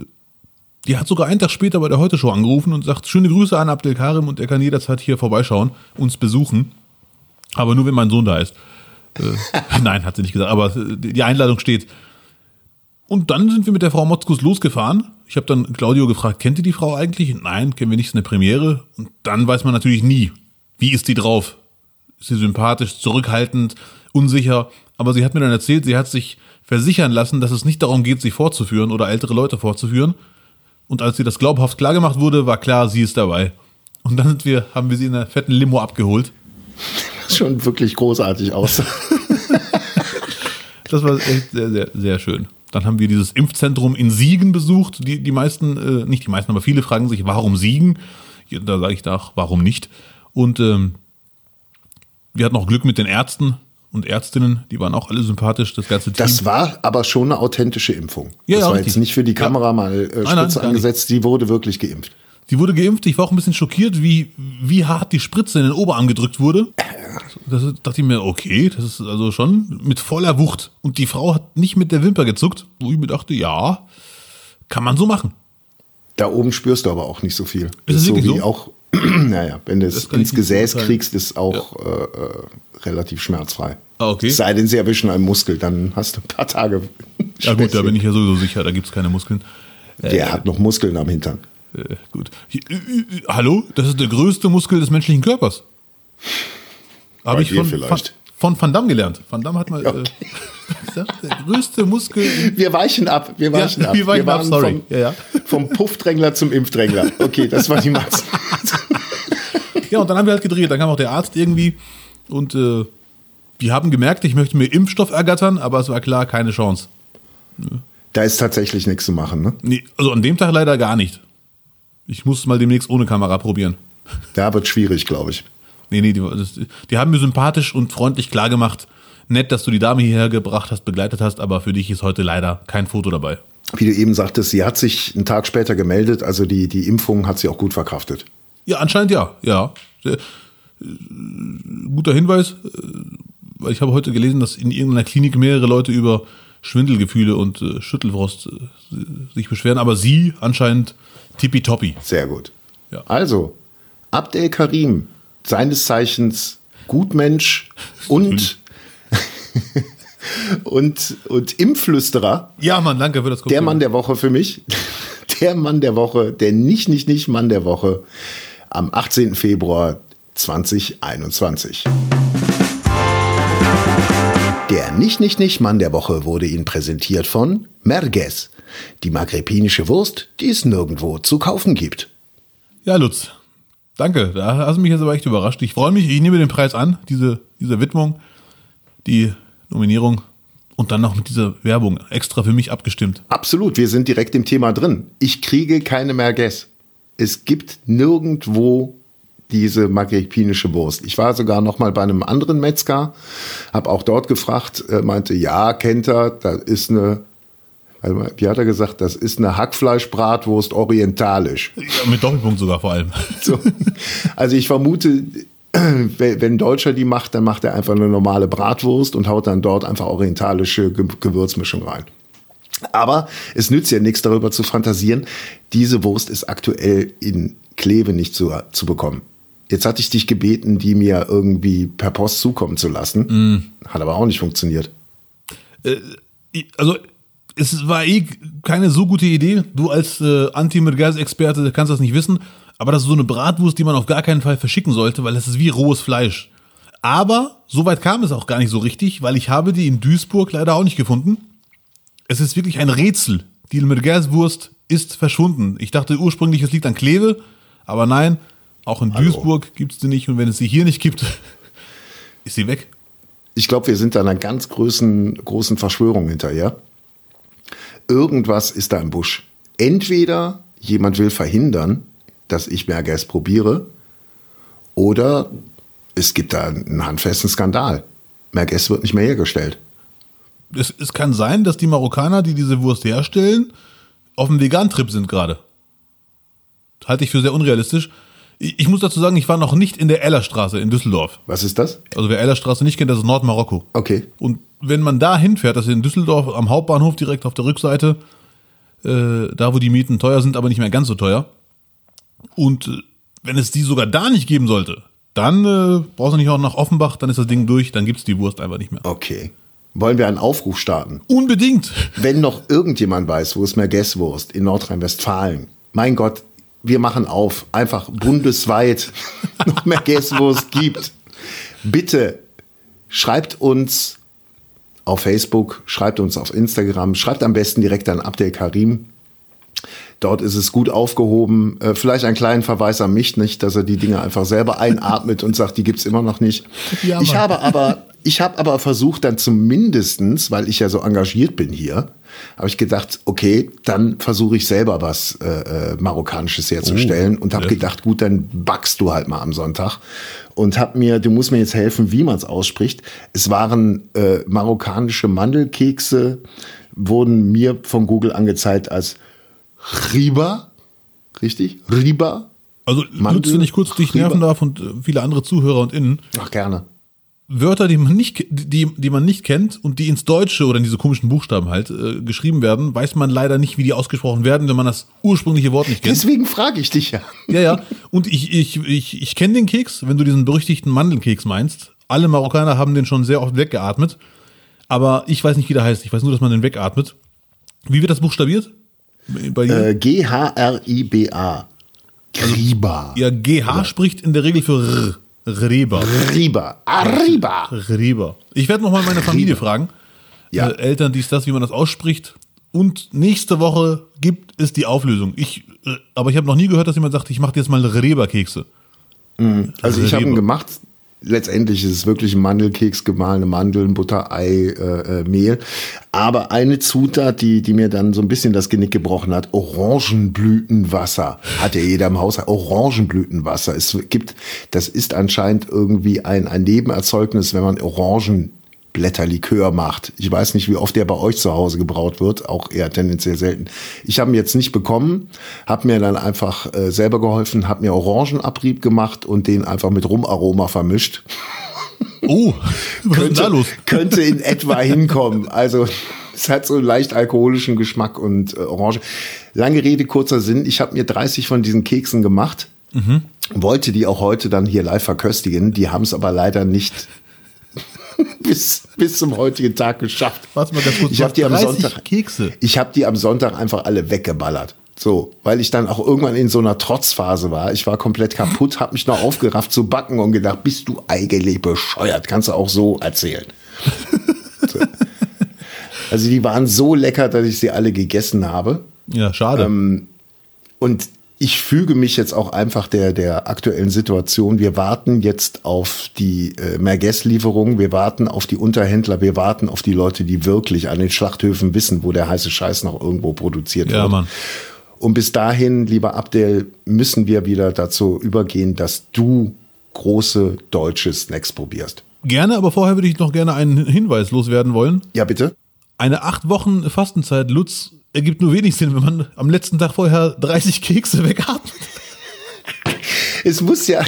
die hat sogar einen Tag später bei der Heute-Show angerufen und sagt: Schöne Grüße an Abdel Karim und er kann jederzeit hier vorbeischauen, uns besuchen. Aber nur wenn mein Sohn da ist. Äh, nein, hat sie nicht gesagt, aber äh, die Einladung steht. Und dann sind wir mit der Frau Motzkus losgefahren. Ich habe dann Claudio gefragt, kennt ihr die Frau eigentlich? Nein, kennen wir nicht, ist eine Premiere. Und dann weiß man natürlich nie, wie ist die drauf? Ist sie sympathisch, zurückhaltend, unsicher? Aber sie hat mir dann erzählt, sie hat sich versichern lassen, dass es nicht darum geht, sie vorzuführen oder ältere Leute vorzuführen. Und als sie das glaubhaft klargemacht wurde, war klar, sie ist dabei. Und dann sind wir, haben wir sie in einer fetten Limo abgeholt. Schon wirklich großartig aus. Das war echt sehr, sehr, sehr schön. Dann haben wir dieses Impfzentrum in Siegen besucht. Die, die meisten, äh, nicht die meisten, aber viele fragen sich, warum Siegen? Da sage ich nach, warum nicht? Und ähm, wir hatten auch Glück mit den Ärzten und Ärztinnen, die waren auch alle sympathisch, das ganze Team. Das war aber schon eine authentische Impfung. Ja, das ja, war richtig. jetzt nicht für die Kamera Ja. mal äh, Nein, nein, angesetzt, die wurde wirklich geimpft. Die wurde geimpft. Ich war auch ein bisschen schockiert, wie, wie hart die Spritze in den Oberarm gedrückt wurde. Das dachte ich mir, okay, das ist also schon mit voller Wucht. Und die Frau hat nicht mit der Wimper gezuckt, wo ich mir dachte, ja, kann man so machen. Da oben spürst du aber auch nicht so viel. Ist es so wie so? auch, naja, wenn du es Das ins Gesäß kriegst, ist auch äh, äh, relativ schmerzfrei. Ah, okay. Sei denn, sie erwischen einen Muskel, dann hast du ein paar Tage. Ja gut, da bin ich ja sowieso sicher, da gibt es keine Muskeln. Der hat noch Muskeln am Hintern. Äh, gut. Hallo? Das ist der größte Muskel des menschlichen Körpers. Habe ich von, vielleicht. von Van Damme gelernt. Van Damme hat mal Okay. äh, der größte Muskel. Wir weichen ab, wir weichen ab. wir weichen ab, waren sorry. Vom, Ja, ja. vom Puffdrängler zum Impfdrängler. Okay, das war die Max. Ja, und dann haben wir halt gedreht. Dann kam auch der Arzt irgendwie und äh, die haben gemerkt, ich möchte mir Impfstoff ergattern, aber es war klar, keine Chance. Da ist tatsächlich nichts zu machen, ne? Nee, also an dem Tag leider gar nicht. Ich muss es mal demnächst ohne Kamera probieren. Da wird schwierig, glaube ich. Nee, nee, die, die haben mir sympathisch und freundlich klargemacht. Nett, dass du die Dame hierher gebracht hast, begleitet hast, aber für dich ist heute leider kein Foto dabei. Wie du eben sagtest, sie hat sich einen Tag später gemeldet, also die, die Impfung hat sie auch gut verkraftet. Ja, anscheinend ja, ja. Äh, guter Hinweis, äh, weil ich habe heute gelesen, dass in irgendeiner Klinik mehrere Leute über Schwindelgefühle und äh, Schüttelfrost äh, sich beschweren, aber sie anscheinend tippitoppi. Sehr gut. Ja. Also, Abdel Karim, seines Zeichens Gutmensch und, und, und Impfflüsterer, Ja, Mann, danke für das der Kompliment. Mann der Woche für mich, der Mann der Woche, der nicht, nicht, nicht Mann der Woche am 18. Februar 2021. Der Nicht, Nicht, Nicht Mann der Woche wurde Ihnen präsentiert von Merguez, die magrebinische Wurst, die es nirgendwo zu kaufen gibt. Ja, Lutz, danke. Da hast du mich jetzt aber echt überrascht. Ich freue mich, ich nehme den Preis an, diese, diese Widmung, die Nominierung und dann noch mit dieser Werbung extra für mich abgestimmt. Absolut, wir sind direkt im Thema drin. Ich kriege keine Merguez. Es gibt nirgendwo diese magrebinische Wurst. Ich war sogar noch mal bei einem anderen Metzger, habe auch dort gefragt, er meinte, ja, kennt er, da ist eine, mal, wie hat er gesagt, das ist eine Hackfleischbratwurst orientalisch. Ja, mit Doppelpunkt sogar vor allem. So. Also ich vermute, wenn wenn ein Deutscher die macht, dann macht er einfach eine normale Bratwurst und haut dann dort einfach orientalische Ge Gewürzmischung rein. Aber es nützt ja nichts darüber zu fantasieren. Diese Wurst ist aktuell in Kleve nicht zu, zu bekommen. Jetzt hatte ich dich gebeten, die mir irgendwie per Post zukommen zu lassen. Hat aber auch nicht funktioniert. Also, es war eh keine so gute Idee. Du als äh, Anti-Merguez-Experte kannst das nicht wissen. Aber das ist so eine Bratwurst, die man auf gar keinen Fall verschicken sollte, weil das ist wie rohes Fleisch. Aber so weit kam es auch gar nicht so richtig, weil ich habe die in Duisburg leider auch nicht gefunden. Es ist wirklich ein Rätsel. Die Merguez-Wurst ist verschwunden. Ich dachte ursprünglich, es liegt an Kleve, aber nein, auch in Duisburg gibt es sie nicht. Und wenn es sie hier nicht gibt, ist sie weg. Ich glaube, wir sind da einer ganz großen, großen Verschwörung hinterher. Irgendwas ist da im Busch. Entweder jemand will verhindern, dass ich Merguez probiere, oder es gibt da einen handfesten Skandal. Merguez wird nicht mehr hergestellt. Es, es kann sein, dass die Marokkaner, die diese Wurst herstellen, auf dem Vegan-Trip sind gerade. Halte ich für sehr unrealistisch. Ich, muss dazu sagen, ich war noch nicht in der Ellerstraße in Düsseldorf. Was ist das? Also wer Ellerstraße nicht kennt, das ist Nordmarokko. Okay. Und wenn man da hinfährt, das ist in Düsseldorf am Hauptbahnhof direkt auf der Rückseite, äh, da wo die Mieten teuer sind, aber nicht mehr ganz so teuer. Und äh, wenn es die sogar da nicht geben sollte, dann äh, brauchst du nicht auch nach Offenbach, dann ist das Ding durch, dann gibt's die Wurst einfach nicht mehr. Okay. Wollen wir einen Aufruf starten? Unbedingt. Wenn noch irgendjemand weiß, wo es Merguez-Wurst in Nordrhein-Westfalen, mein Gott, wir machen auf, einfach bundesweit noch Merguez-Wurst gibt. Bitte schreibt uns auf Facebook, schreibt uns auf Instagram, schreibt am besten direkt an Abdel Karim. Dort ist es gut aufgehoben. Äh, vielleicht einen kleinen Verweis an mich, nicht, dass er die Dinge einfach selber einatmet und sagt, die gibt's immer noch nicht. Ja, ich habe aber, ich habe aber versucht, dann zumindestens, weil ich ja so engagiert bin hier, habe ich gedacht, okay, dann versuche ich selber was äh, äh, Marokkanisches herzustellen Oh, und habe sehr gedacht, gut, dann backst du halt mal am Sonntag. Und habe mir, du musst mir jetzt helfen, wie man es ausspricht. Es waren äh, marokkanische Mandelkekse, wurden mir von Google angezeigt als Riba, richtig? Riba? Also, Mandel, wenn ich kurz dich nerven darf und äh, viele andere Zuhörer und Innen. Ach, gerne. Wörter, die man nicht, die, die man nicht kennt und die ins Deutsche oder in diese komischen Buchstaben halt äh, geschrieben werden, weiß man leider nicht, wie die ausgesprochen werden, wenn man das ursprüngliche Wort nicht kennt. Deswegen frage ich dich ja. Ja, ja. Und ich, ich, ich, ich kenne den Keks, wenn du diesen berüchtigten Mandelkeks meinst. Alle Marokkaner haben den schon sehr oft weggeatmet. Aber ich weiß nicht, wie der heißt. Ich weiß nur, dass man den wegatmet. Wie wird das buchstabiert? Bei? Äh, G-H-R-I-B-A. Riba. Ja, GH spricht in der Regel für R. Riba. Riba. Arriba. Riba. Ich werde nochmal meine Familie Riba. fragen. Ja. Äh, Eltern, dies, das, wie man das ausspricht. Und nächste Woche gibt es die Auflösung. Ich, äh, aber ich habe noch nie gehört, dass jemand sagt, ich mache jetzt mal Reba-Kekse. Mhm. Also ich habe ihn gemacht. Letztendlich ist es wirklich ein Mandelkeks, gemahlene Mandeln, Butter, Ei, äh, äh, Mehl. Aber eine Zutat, die, die mir dann so ein bisschen das Genick gebrochen hat, Orangenblütenwasser. Hat ja jeder im Haus. Orangenblütenwasser. Es gibt, das ist anscheinend irgendwie ein, ein Nebenerzeugnis, wenn man Orangen Blätterlikör macht. Ich weiß nicht, wie oft der bei euch zu Hause gebraut wird, auch eher tendenziell selten. Ich habe ihn jetzt nicht bekommen, habe mir dann einfach äh, selber geholfen, habe mir Orangenabrieb gemacht und den einfach mit Rumaroma vermischt. Oh, was könnte, ist da los? könnte in etwa hinkommen. Also es hat so einen leicht alkoholischen Geschmack und äh, Orange. Lange Rede, kurzer Sinn. Ich habe mir 30 von diesen Keksen gemacht. Mhm. Wollte die auch heute dann hier live verköstigen. Die haben es aber leider nicht bis, bis zum heutigen Tag geschafft. Warte mal, das ich habe die am Sonntag Kekse. Ich habe die am Sonntag einfach alle weggeballert. So, weil ich dann auch irgendwann in so einer Trotzphase war. Ich war komplett kaputt, habe mich noch aufgerafft zu backen und gedacht, bist du eigentlich bescheuert? Kannst du auch so erzählen. so. Also die waren so lecker, dass ich sie alle gegessen habe. Ja, schade. Ähm, und ich füge mich jetzt auch einfach der, der aktuellen Situation. Wir warten jetzt auf die äh, Merguez-Lieferung, wir warten auf die Unterhändler, wir warten auf die Leute, die wirklich an den Schlachthöfen wissen, wo der heiße Scheiß noch irgendwo produziert ja, wird. Mann. Und bis dahin, lieber Abdel, müssen wir wieder dazu übergehen, dass du große deutsche Snacks probierst. Gerne, aber vorher würde ich noch gerne einen Hinweis loswerden wollen. Ja, bitte. Eine acht Wochen Fastenzeit Lutz ergibt nur wenig Sinn, wenn man am letzten Tag vorher 30 Kekse wegatmet. Es muss ja,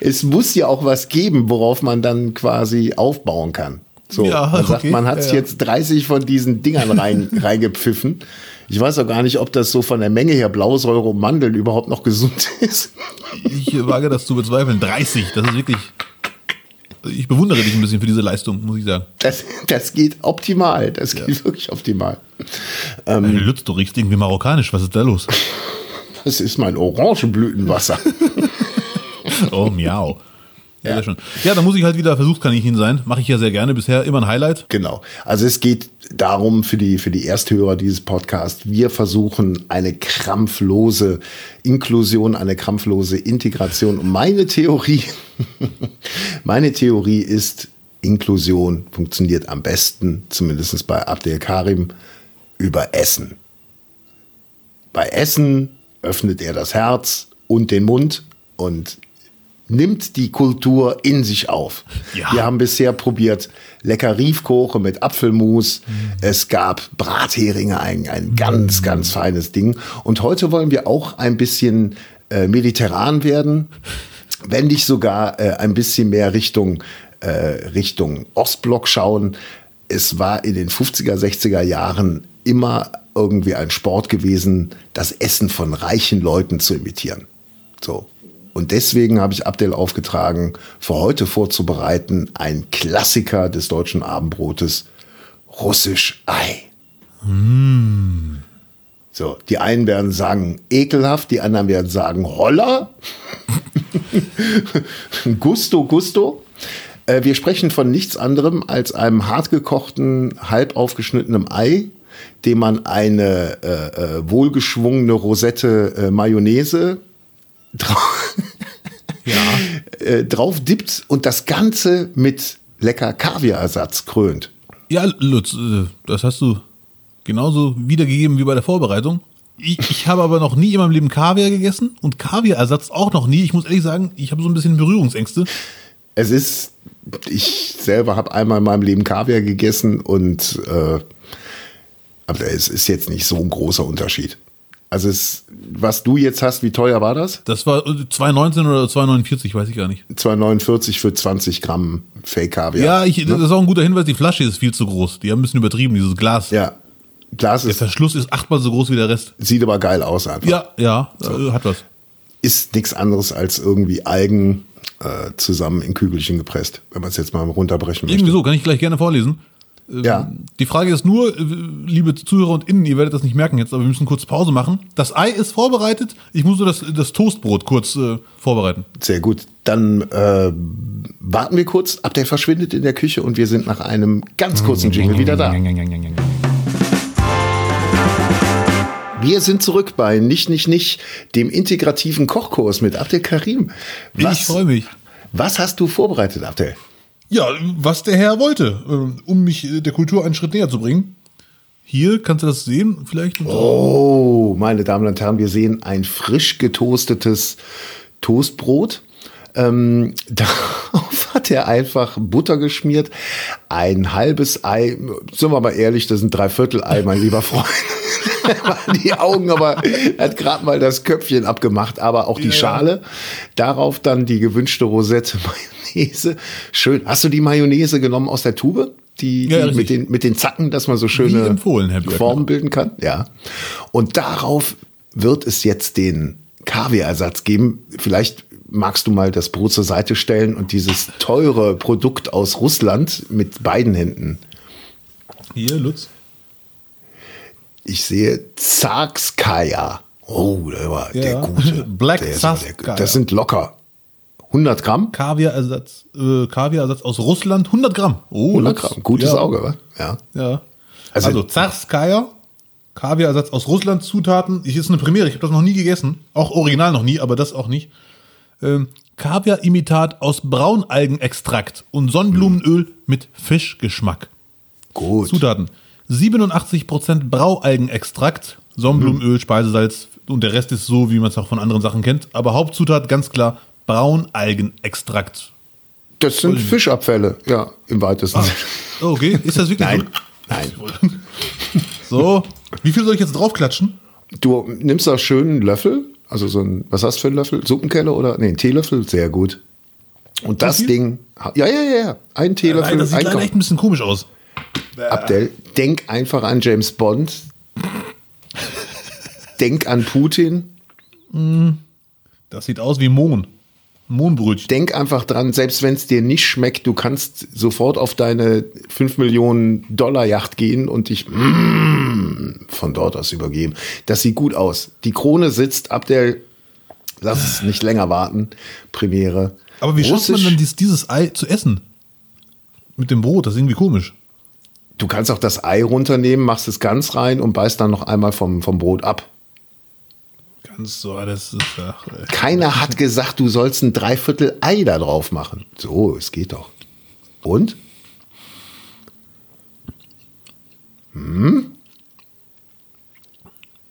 es muss ja auch was geben, worauf man dann quasi aufbauen kann. So, ja, man sagt, okay. man hat ja, jetzt 30 von diesen Dingern rein, reingepfiffen. Ich weiß auch gar nicht, ob das so von der Menge her Blausäure und Mandeln überhaupt noch gesund ist. Ich wage das zu bezweifeln. 30, das ist wirklich ich bewundere dich ein bisschen für diese Leistung, muss ich sagen. Das, das geht optimal. Das geht ja. wirklich optimal. Ähm, Lutz, du riechst irgendwie marokkanisch. Was ist da los? Das ist mein Orangenblütenwasser. oh, miau. Ja, ja. ja, da muss ich halt wieder Versuchskaninchen sein. Mache ich ja sehr gerne. Bisher immer ein Highlight. Genau. Also es geht darum für die, für die Ersthörer dieses Podcasts, wir versuchen eine krampflose Inklusion, eine krampflose Integration. Und meine Theorie, meine Theorie ist, Inklusion funktioniert am besten, zumindest bei Abdel Karim, über Essen. Bei Essen öffnet er das Herz und den Mund und nimmt die Kultur in sich auf. Ja. Wir haben bisher probiert lecker Riefkoche mit Apfelmus. Mhm. Es gab Bratheringe, ein, ein ganz, mhm. ganz feines Ding. Und heute wollen wir auch ein bisschen äh, mediterran werden, wenn nicht sogar äh, ein bisschen mehr Richtung, äh, Richtung Ostblock schauen. Es war in den 50er, 60er Jahren immer irgendwie ein Sport gewesen, das Essen von reichen Leuten zu imitieren. So. Und deswegen habe ich Abdel aufgetragen, für heute vorzubereiten, ein Klassiker des deutschen Abendbrotes, russisch Ei. Mm. So, die einen werden sagen ekelhaft, die anderen werden sagen Holler. gusto, gusto. Äh, wir sprechen von nichts anderem als einem hartgekochten, halb aufgeschnittenen Ei, dem man eine äh, äh, wohlgeschwungene Rosette äh, Mayonnaise drauf, ja. äh, drauf dippt und das Ganze mit lecker Kaviarersatz krönt. Ja, Lutz, äh, das hast du genauso wiedergegeben wie bei der Vorbereitung. Ich, ich habe aber noch nie in meinem Leben Kaviar gegessen und Kaviarersatz auch noch nie. Ich muss ehrlich sagen, ich habe so ein bisschen Berührungsängste. Es ist, ich selber habe einmal in meinem Leben Kaviar gegessen und äh, aber es ist jetzt nicht so ein großer Unterschied. Also es, was du jetzt hast, wie teuer war das? Das war äh, 2,19 oder 2,49, weiß ich gar nicht. 2,49 für 20 Gramm Fake Kaviar. Ja, ich, das ist auch ein guter Hinweis, die Flasche ist viel zu groß. Die haben ein bisschen übertrieben, dieses Glas. Ja. Glas Der ist, Verschluss ist achtmal so groß wie der Rest. sieht aber geil aus einfach. Ja, ja, äh, hat was. Ist nichts anderes als irgendwie Algen äh, zusammen in Kügelchen gepresst, wenn man es jetzt mal runterbrechen möchte. Irgendwie so, kann ich gleich gerne vorlesen. Ja. Die Frage ist nur, äh, liebe Zuhörer und Innen, ihr werdet das nicht merken jetzt, aber wir müssen kurz Pause machen. Das Ei ist vorbereitet. Ich muss nur das, das Toastbrot kurz äh, vorbereiten. Sehr gut. Dann äh, warten wir kurz. Abdel verschwindet in der Küche und wir sind nach einem ganz kurzen Jingle wieder da. Wir sind zurück bei Nicht, Nicht, Nicht, dem integrativen Kochkurs mit Abdel Karim. Ich freue mich. Was hast du vorbereitet, Abdel? Ja, was der Herr wollte, äh, um mich äh, der Kultur einen Schritt näher zu bringen. Hier, kannst du das sehen? Vielleicht? Oh, meine Damen und Herren, wir sehen ein frisch getoastetes Toastbrot. Ähm, darauf hat er einfach Butter geschmiert, ein halbes Ei, sind wir mal ehrlich, das sind drei Viertel Ei, mein lieber Freund. die Augen, aber er hat gerade mal das Köpfchen abgemacht, aber auch die Ja. Schale. Darauf dann die gewünschte Rosette Mayonnaise. Schön. Hast du die Mayonnaise genommen aus der Tube? Die, Ja, die mit, den, mit den Zacken, dass man so schöne. Formen bilden kann. Ja. Und darauf wird es jetzt den Kaviarersatz geben. Vielleicht magst du mal das Brot zur Seite stellen und dieses teure Produkt aus Russland mit beiden Händen. Hier, Lutz. Ich sehe Zarskaya. Oh, der war der Ja. gute. Black der der- Zarskaya. Das sind locker 100 Gramm. Kaviarersatz, äh, Kaviarersatz aus Russland, 100 Gramm. Oh, 100 Lutz. Gramm. Gutes ja. Auge, wa? Ja. Ja. Also- Also, Zarskaya, Kaviarersatz aus Russland, Zutaten. Ich ist eine Premiere, ich habe das noch nie gegessen. Auch original noch nie, aber das auch nicht. Ähm, Kaviar-Imitat aus Braunalgenextrakt und Sonnenblumenöl mit Fischgeschmack. Gut. Zutaten: 87% Braualgenextrakt, Sonnenblumenöl, Speisesalz und der Rest ist so, wie man es auch von anderen Sachen kennt. Aber Hauptzutat ganz klar Braunalgenextrakt. Das sind Fischabfälle, ja, im weitesten Sinne. Oh, okay, ist das wirklich Nein, so? nein. So, wie viel soll ich jetzt draufklatschen? Du nimmst da schön einen Löffel, also so ein, was hast du für einen Löffel? Suppenkelle oder? Nee, einen Teelöffel, sehr gut. Und das? Ding, ja, ja, ja, ja, ein Teelöffel, das sieht leider echt ein bisschen komisch aus. Abdel, denk einfach an James Bond. denk an Putin. Das sieht aus wie Mohn. Mohnbrötchen. Denk einfach dran, selbst wenn es dir nicht schmeckt, du kannst sofort auf deine 5 Millionen Dollar Yacht gehen und dich mm, von dort aus übergeben. Das sieht gut aus. Die Krone sitzt, Abdel, lass es nicht länger warten. Premiere. Aber wie schafft man Russisch- dies, dieses Ei zu essen? Mit dem Brot, das ist irgendwie komisch. Du kannst auch das Ei runternehmen, machst es ganz rein und beißt dann noch einmal vom, vom Brot ab. Ganz so, das ist. Ach. Keiner hat gesagt, du sollst ein Dreiviertel Ei da drauf machen. So, es geht doch. Und?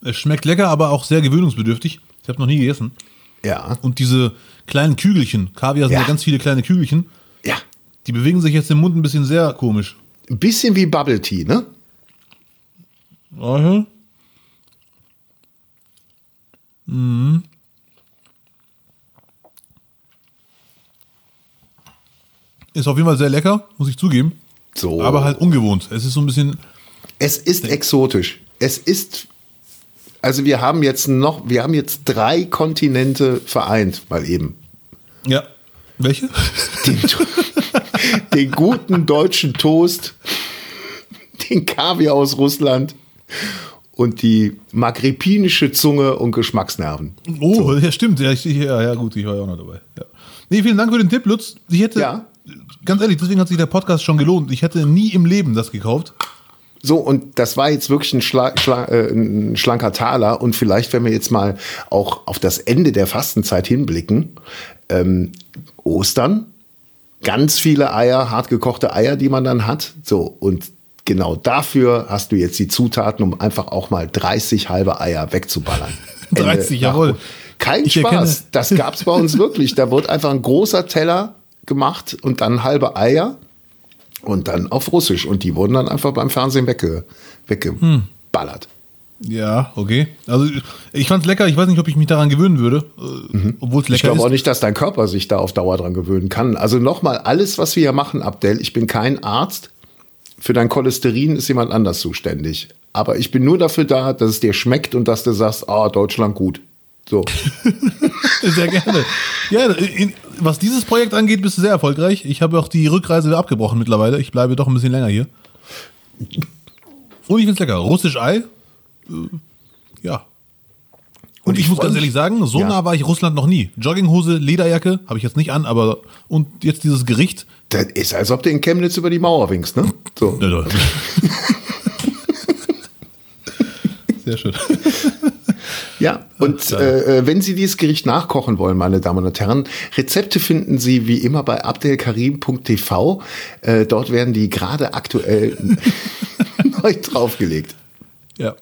es schmeckt lecker, aber auch sehr gewöhnungsbedürftig. Ich habe noch nie gegessen. Ja. Und diese kleinen Kügelchen, Kaviar sind ja. Ja. ganz viele kleine Kügelchen, Ja. die bewegen sich jetzt im Mund ein bisschen sehr komisch. Ein bisschen wie Bubble Tea, ne? Aha. Mhm. Ist auf jeden Fall sehr lecker, muss ich zugeben. So. Aber halt ungewohnt. Es ist so ein bisschen. Es ist exotisch. Es ist, also wir haben jetzt noch, wir haben jetzt drei Kontinente vereint, mal eben. Ja. Welche? Den, guten deutschen Toast, den Kaviar aus Russland und die maghrebinische Zunge und Geschmacksnerven. Oh, ja, stimmt. Ja, ich, ja, ja, gut, ich war ja auch noch dabei. Ja. Nee, vielen Dank für den Tipp, Lutz. Ich hätte, Ja. ganz ehrlich, deswegen hat sich der Podcast schon gelohnt. Ich hätte nie im Leben das gekauft. So, und das war jetzt wirklich ein, Schla Schla äh, ein schlanker Taler. Und vielleicht, wenn wir jetzt mal auch auf das Ende der Fastenzeit hinblicken, ähm, Ostern, ganz viele Eier, hart gekochte Eier, die man dann hat. So, und genau dafür hast du jetzt die Zutaten, um einfach auch mal 30 halbe Eier wegzuballern. 30, Ende jawohl. Kein Ich Spaß. erkenne- Das gab's bei uns wirklich. Da wird einfach ein großer Teller gemacht und dann halbe Eier und dann auf Russisch. Und die wurden dann einfach beim Fernsehen wegge weggeballert. Ja, okay. Also ich fand's lecker. Ich weiß nicht, ob ich mich daran gewöhnen würde, mhm. obwohl es lecker ist. Ich glaube auch nicht, dass dein Körper sich da auf Dauer dran gewöhnen kann. Also nochmal, alles, was wir hier machen, Abdel, ich bin kein Arzt. Für dein Cholesterin ist jemand anders zuständig. Aber ich bin nur dafür da, dass es dir schmeckt und dass du sagst, ah, Deutschland gut. So. sehr gerne. Ja, in, was dieses Projekt angeht, bist du sehr erfolgreich. Ich habe auch die Rückreise wieder abgebrochen mittlerweile. Ich bleibe doch ein bisschen länger hier. Und ich finde es lecker. Russisch Ei. Äh, ja. Und, und ich, ich muss ganz ehrlich sagen, so ja. nah war ich Russland noch nie. Jogginghose, Lederjacke, habe ich jetzt nicht an, aber und jetzt dieses Gericht. Das ist, als ob du in Chemnitz über die Mauer winkst, ne? So. Ja, Sehr schön. Ja, und äh, äh, wenn Sie dieses Gericht nachkochen wollen, meine Damen und Herren, Rezepte finden Sie wie immer bei abdelkarim.tv. Äh, dort werden die gerade aktuell neu draufgelegt. Ja.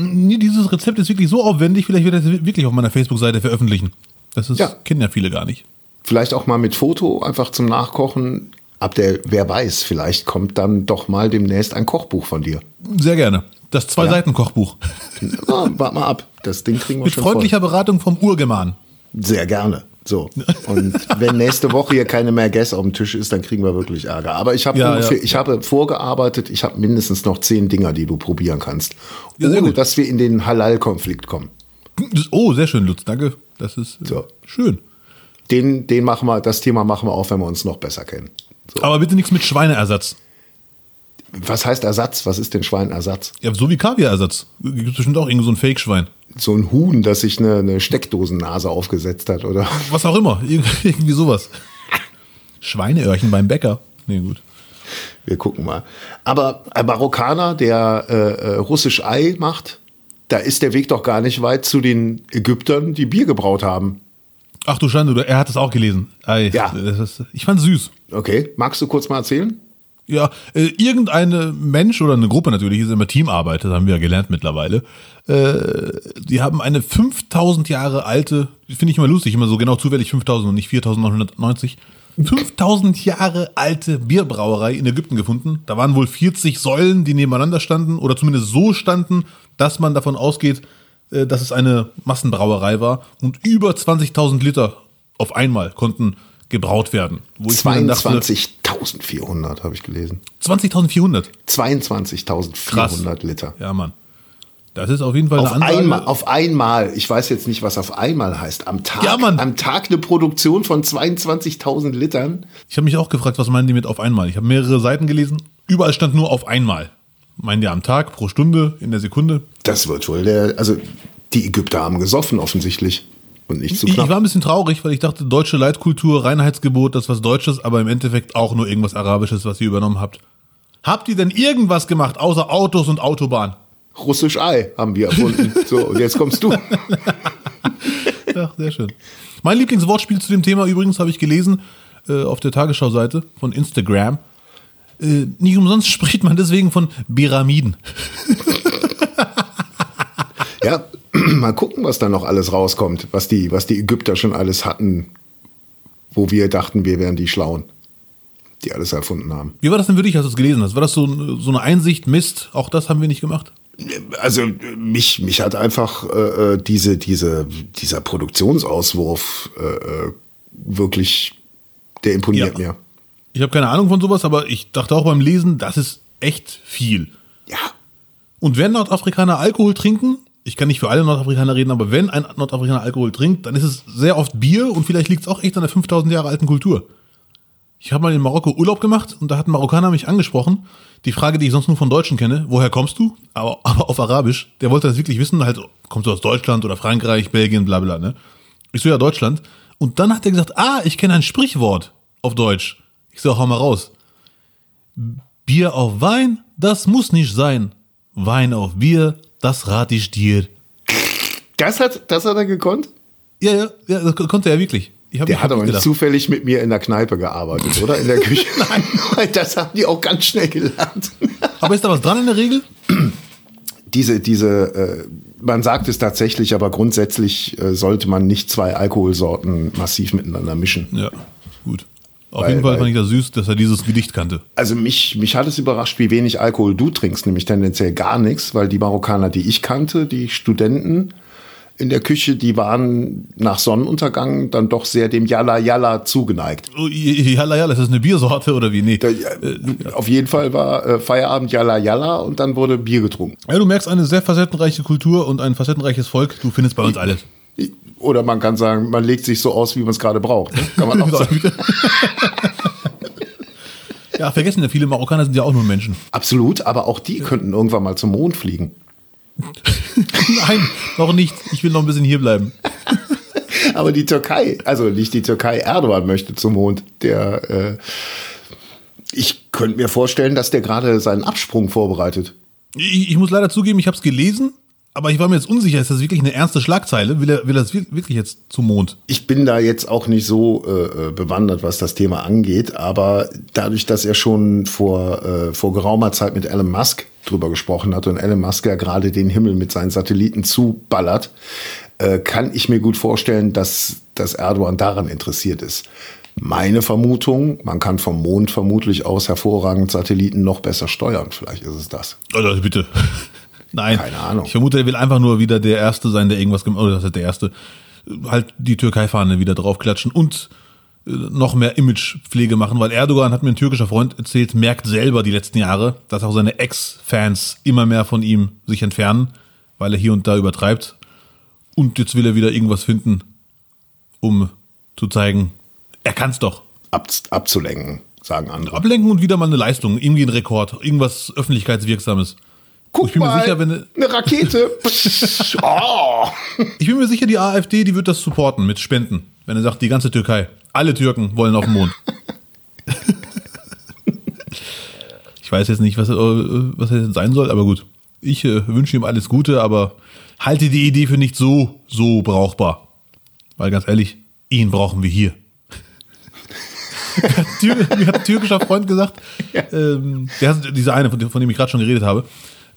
Dieses Rezept ist wirklich so aufwendig, vielleicht wird das wirklich auf meiner Facebook-Seite veröffentlichen. Das ist, ja. kennen ja viele gar nicht. Vielleicht auch mal mit Foto, einfach zum Nachkochen. Abdel, wer weiß, vielleicht kommt dann doch mal demnächst ein Kochbuch von dir. Sehr gerne. Das Zwei-Seiten-Kochbuch. Ja, warte mal ab. Das Ding kriegen wir Mit schon freundlicher voll. Beratung vom Urgeman. Sehr gerne. So. Und wenn nächste Woche hier keine mehr Guess auf dem Tisch ist, dann kriegen wir wirklich Ärger. Aber ich habe ja, ja. ich habe vorgearbeitet, ich habe mindestens noch zehn Dinger, die du probieren kannst. Ja, ohne dass wir in den Halal-Konflikt kommen. Oh, sehr schön, Lutz. Danke. Das ist so. schön. Den, den machen wir, das Thema machen wir auch, wenn wir uns noch besser kennen. So. Aber bitte nichts mit Schweineersatz. Was heißt Ersatz? Was ist denn Schweinersatz? Ja, so wie Kaviarersatz. Gibt es bestimmt auch irgend so ein Fake-Schwein. So ein Huhn, das sich eine, eine Steckdosennase aufgesetzt hat, oder? Was auch immer. irgendwie sowas. Schweineöhrchen beim Bäcker. Nee, gut. Wir gucken mal. Aber ein Marokkaner, der äh, äh, russisch Ei macht, da ist der Weg doch gar nicht weit zu den Ägyptern, die Bier gebraut haben. Ach du Schande, er hat es auch gelesen. Ei, ja. Ist, ich fand süß. Okay, magst du kurz mal erzählen? Ja, äh, irgendeine Mensch oder eine Gruppe natürlich, ist immer Teamarbeit, das haben wir ja gelernt mittlerweile. Äh, die haben eine 5000 Jahre alte, finde ich immer lustig, immer so genau zufällig 5000 und nicht 4990. 5000 Jahre alte Bierbrauerei in Ägypten gefunden. Da waren wohl 40 Säulen, die nebeneinander standen oder zumindest so standen, dass man davon ausgeht, äh, dass es eine Massenbrauerei war. Und über 20.000 Liter auf einmal konnten gebraut werden. 22.400 habe ich gelesen. 20.400? 22.400 Liter. Ja, Mann. Das ist auf jeden Fall auf eine Ansage. Einmal, auf einmal, ich weiß jetzt nicht, was auf einmal heißt. Am Tag, ja, Mann. am Tag eine Produktion von 22.000 Litern. Ich habe mich auch gefragt, was meinen die mit auf einmal? Ich habe mehrere Seiten gelesen. Überall stand nur auf einmal. Meinen die am Tag, pro Stunde, in der Sekunde? Das wird wohl der, also die Ägypter haben gesoffen offensichtlich und nicht zu knapp. Ich war ein bisschen traurig, weil ich dachte, deutsche Leitkultur, Reinheitsgebot, das ist was Deutsches, aber im Endeffekt auch nur irgendwas Arabisches, was ihr übernommen habt. Habt ihr denn irgendwas gemacht, außer Autos und Autobahn? Russisch Ei haben wir erfunden. so, und jetzt kommst du. ja, sehr schön. Mein Lieblingswortspiel zu dem Thema übrigens habe ich gelesen äh, auf der Tagesschau-Seite von Instagram. Äh, nicht umsonst spricht man deswegen von Pyramiden. ja, mal gucken, was da noch alles rauskommt, was die, was die Ägypter schon alles hatten, wo wir dachten, wir wären die Schlauen, die alles erfunden haben. Wie war das denn für dich, als du es gelesen hast? War das so, so eine Einsicht, Mist, auch das haben wir nicht gemacht? Also mich, mich hat einfach äh, äh diese, diese, dieser Produktionsauswurf äh, äh, wirklich, der imponiert ja. mir. Ich habe keine Ahnung von sowas, aber ich dachte auch beim Lesen, das ist echt viel. Ja. Und wenn Nordafrikaner Alkohol trinken, ich kann nicht für alle Nordafrikaner reden, aber wenn ein Nordafrikaner Alkohol trinkt, dann ist es sehr oft Bier und vielleicht liegt es auch echt an der 5000 Jahre alten Kultur. Ich habe mal in Marokko Urlaub gemacht und da hat ein Marokkaner mich angesprochen. Die Frage, die ich sonst nur von Deutschen kenne, woher kommst du? Aber, aber auf Arabisch. Der wollte das wirklich wissen, halt, kommst du aus Deutschland oder Frankreich, Belgien, bla bla, ne? Ich so, ja, Deutschland. Und dann hat er gesagt, ah, ich kenne ein Sprichwort auf Deutsch. Ich so, hau mal raus. Bier auf Wein, das muss nicht sein. Wein auf Bier, das rate ich dir. Das hat, das hat er gekonnt? Ja, ja, ja, das konnte er wirklich. Der hat aber nicht zufällig mit mir in der Kneipe gearbeitet, oder? In der Küche. Nein, das haben die auch ganz schnell gelernt. aber ist da was dran in der Regel? Diese, diese, äh, man sagt es tatsächlich, aber grundsätzlich äh, sollte man nicht zwei Alkoholsorten massiv miteinander mischen. Ja, gut. Auf Weil- jeden Fall fand ich das süß, dass er dieses Gedicht kannte. Also mich, mich hat es überrascht, wie wenig Alkohol du trinkst, nämlich tendenziell gar nichts, weil die Marokkaner, die ich kannte, die Studenten in der Küche, die waren nach Sonnenuntergang dann doch sehr dem Yalla Yalla zugeneigt. Oh, Jalla, jalla, ist das eine Biersorte oder wie? Nee. Da, ja, Auf jeden Fall war äh, Feierabend Yalla Yalla und dann wurde Bier getrunken. Ja, du merkst eine sehr facettenreiche Kultur und ein facettenreiches Volk. Du findest bei uns alles. Oder man kann sagen, man legt sich so aus, wie man es gerade braucht. Ne? Kann man auch sagen. ja, vergessen ja, viele Marokkaner sind ja auch nur Menschen. Absolut, aber auch die könnten irgendwann mal zum Mond fliegen. Nein, noch nicht. Ich will noch ein bisschen hier bleiben. Aber die Türkei, also nicht die Türkei, Erdogan möchte zum Mond. Der, äh, ich könnte mir vorstellen, dass der gerade seinen Absprung vorbereitet. Ich, ich muss leider zugeben, ich habe es gelesen, aber ich war mir jetzt unsicher, ist das wirklich eine ernste Schlagzeile? Will er, will er das wir- wirklich jetzt zum Mond? Ich bin da jetzt auch nicht so äh, äh, bewandert, was das Thema angeht, aber dadurch, dass er schon vor, äh, vor geraumer Zeit mit Elon Musk drüber gesprochen hat und Elon Musk ja gerade den Himmel mit seinen Satelliten zuballert, äh, kann ich mir gut vorstellen, dass, dass Erdogan daran interessiert ist. Meine Vermutung, man kann vom Mond vermutlich aus hervorragend Satelliten noch besser steuern. Vielleicht ist es das. Oder bitte. Nein. Keine Ahnung. Ich vermute, er will einfach nur wieder der Erste sein, der irgendwas gemacht Oder das ist der Erste. Halt die Türkei-Fahne wieder draufklatschen und äh, noch mehr Imagepflege machen, weil Erdogan, hat mir ein türkischer Freund erzählt, merkt selber die letzten Jahre, dass auch seine Ex-Fans immer mehr von ihm sich entfernen, weil er hier und da übertreibt. Und jetzt will er wieder irgendwas finden, um zu zeigen, er kann's doch. Ab, abzulenken, sagen andere. Ablenken und wieder mal eine Leistung, irgendwie ein Rekord, irgendwas Öffentlichkeitswirksames. Guck ich bin mir mal, sicher, wenn- eine Rakete. oh. Ich bin mir sicher, die AfD, die wird das supporten mit Spenden. Wenn er sagt, die ganze Türkei, alle Türken wollen auf den Mond. ich weiß jetzt nicht, was, was er jetzt sein soll, aber gut. Ich äh, wünsche ihm alles Gute, aber halte die Idee für nicht so, so brauchbar. Weil ganz ehrlich, ihn brauchen wir hier. Mir hat ein türkischer Freund gesagt, ähm, der, dieser eine, von dem ich gerade schon geredet habe,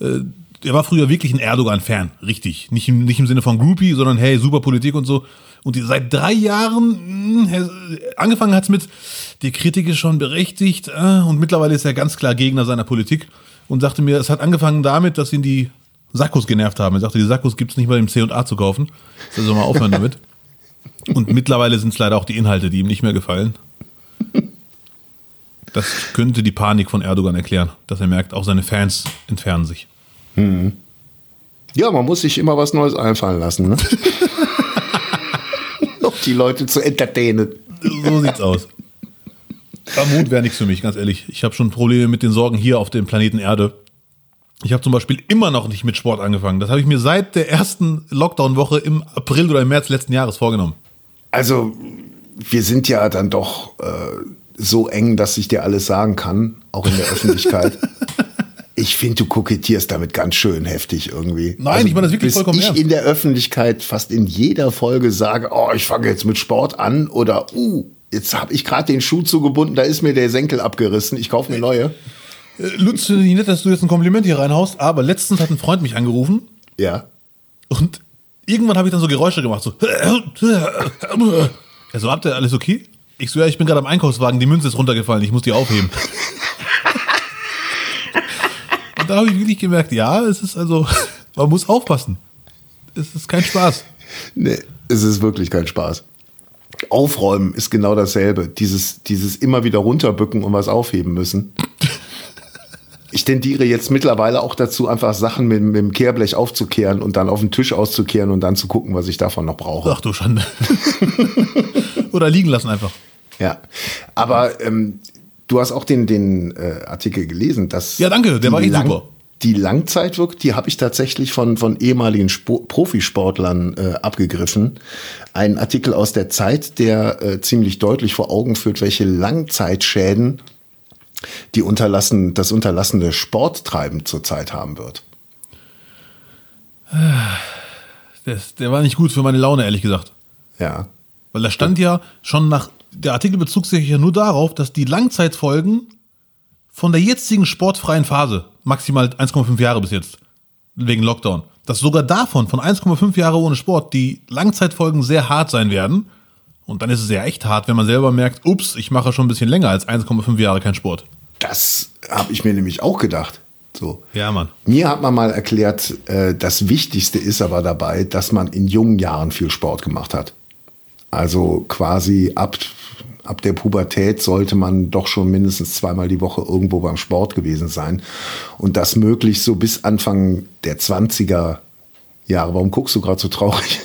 äh, der war früher wirklich ein Erdogan-Fan, richtig. Nicht im, nicht im Sinne von Groupie, sondern hey, super Politik und so. Und die, seit drei Jahren, mh, angefangen hat's mit, die Kritik ist schon berechtigt, äh, und mittlerweile ist er ganz klar Gegner seiner Politik und sagte mir, es hat angefangen damit, dass ihn die Sakkos genervt haben. Er sagte, die Sakkos gibt's nicht mal im C&A zu kaufen. Also mal aufhören damit. Und mittlerweile sind es leider auch die Inhalte, die ihm nicht mehr gefallen. Das könnte die Panik von Erdogan erklären, dass er merkt, auch seine Fans entfernen sich. Ja, man muss sich immer was Neues einfallen lassen, ne? um die Leute zu entertainen. So sieht's aus. Am Mond wäre nichts für mich, ganz ehrlich. Ich habe schon Probleme mit den Sorgen hier auf dem Planeten Erde. Ich habe zum Beispiel immer noch nicht mit Sport angefangen. Das habe ich mir seit der ersten Lockdown-Woche im April oder im März letzten Jahres vorgenommen. Also, wir sind ja dann doch äh, so eng, dass ich dir alles sagen kann, auch in der Öffentlichkeit. Ich finde, du kokettierst damit ganz schön heftig irgendwie. Also, Nein, ich meine das wirklich vollkommen ich ernst. in der Öffentlichkeit fast in jeder Folge sage, oh, ich fange jetzt mit Sport an oder, uh, jetzt habe ich gerade den Schuh zugebunden, da ist mir der Senkel abgerissen, ich kaufe mir neue. Äh, Lutz, ich nett, dass du jetzt ein Kompliment hier reinhaust, aber letztens hat ein Freund mich angerufen Ja. und irgendwann habe ich dann so Geräusche gemacht, so. Ja, so habt ihr alles okay? Ich so, ja, ich bin gerade am Einkaufswagen, die Münze ist runtergefallen, ich muss die aufheben. Da habe ich wirklich gemerkt, ja, es ist also, man muss aufpassen. Es ist kein Spaß. Nee, es ist wirklich kein Spaß. Aufräumen ist genau dasselbe. Dieses, dieses immer wieder runterbücken und was aufheben müssen. Ich tendiere jetzt mittlerweile auch dazu, einfach Sachen mit, mit dem Kehrblech aufzukehren und dann auf den Tisch auszukehren und dann zu gucken, was ich davon noch brauche. Ach du Schande. Oder liegen lassen einfach. Ja. Aber ähm, du hast auch den, den äh, Artikel gelesen, dass. Ja, danke, der war echt super. Die Langzeitwirkung, die habe ich tatsächlich von, von ehemaligen Spo Profisportlern äh, abgegriffen. Ein Artikel aus der Zeit, der äh, ziemlich deutlich vor Augen führt, welche Langzeitschäden die unterlassen, das unterlassene Sporttreiben zurzeit haben wird. Das, der war nicht gut für meine Laune, ehrlich gesagt. Ja. Weil da stand ja schon nach, der Artikel bezog sich ja nur darauf, dass die Langzeitfolgen von der jetzigen sportfreien Phase, maximal 1,5 Jahre bis jetzt, wegen Lockdown, dass sogar davon, von 1,5 Jahre ohne Sport, die Langzeitfolgen sehr hart sein werden. Und dann ist es ja echt hart, wenn man selber merkt, ups, ich mache schon ein bisschen länger als 1,5 Jahre keinen Sport. Das habe ich mir nämlich auch gedacht. So. Ja, Mann. Mir hat man mal erklärt, äh, das Wichtigste ist aber dabei, dass man in jungen Jahren viel Sport gemacht hat. Also quasi ab, ab der Pubertät sollte man doch schon mindestens zweimal die Woche irgendwo beim Sport gewesen sein. Und das möglichst so bis Anfang der 20er Jahre. Warum guckst du gerade so traurig?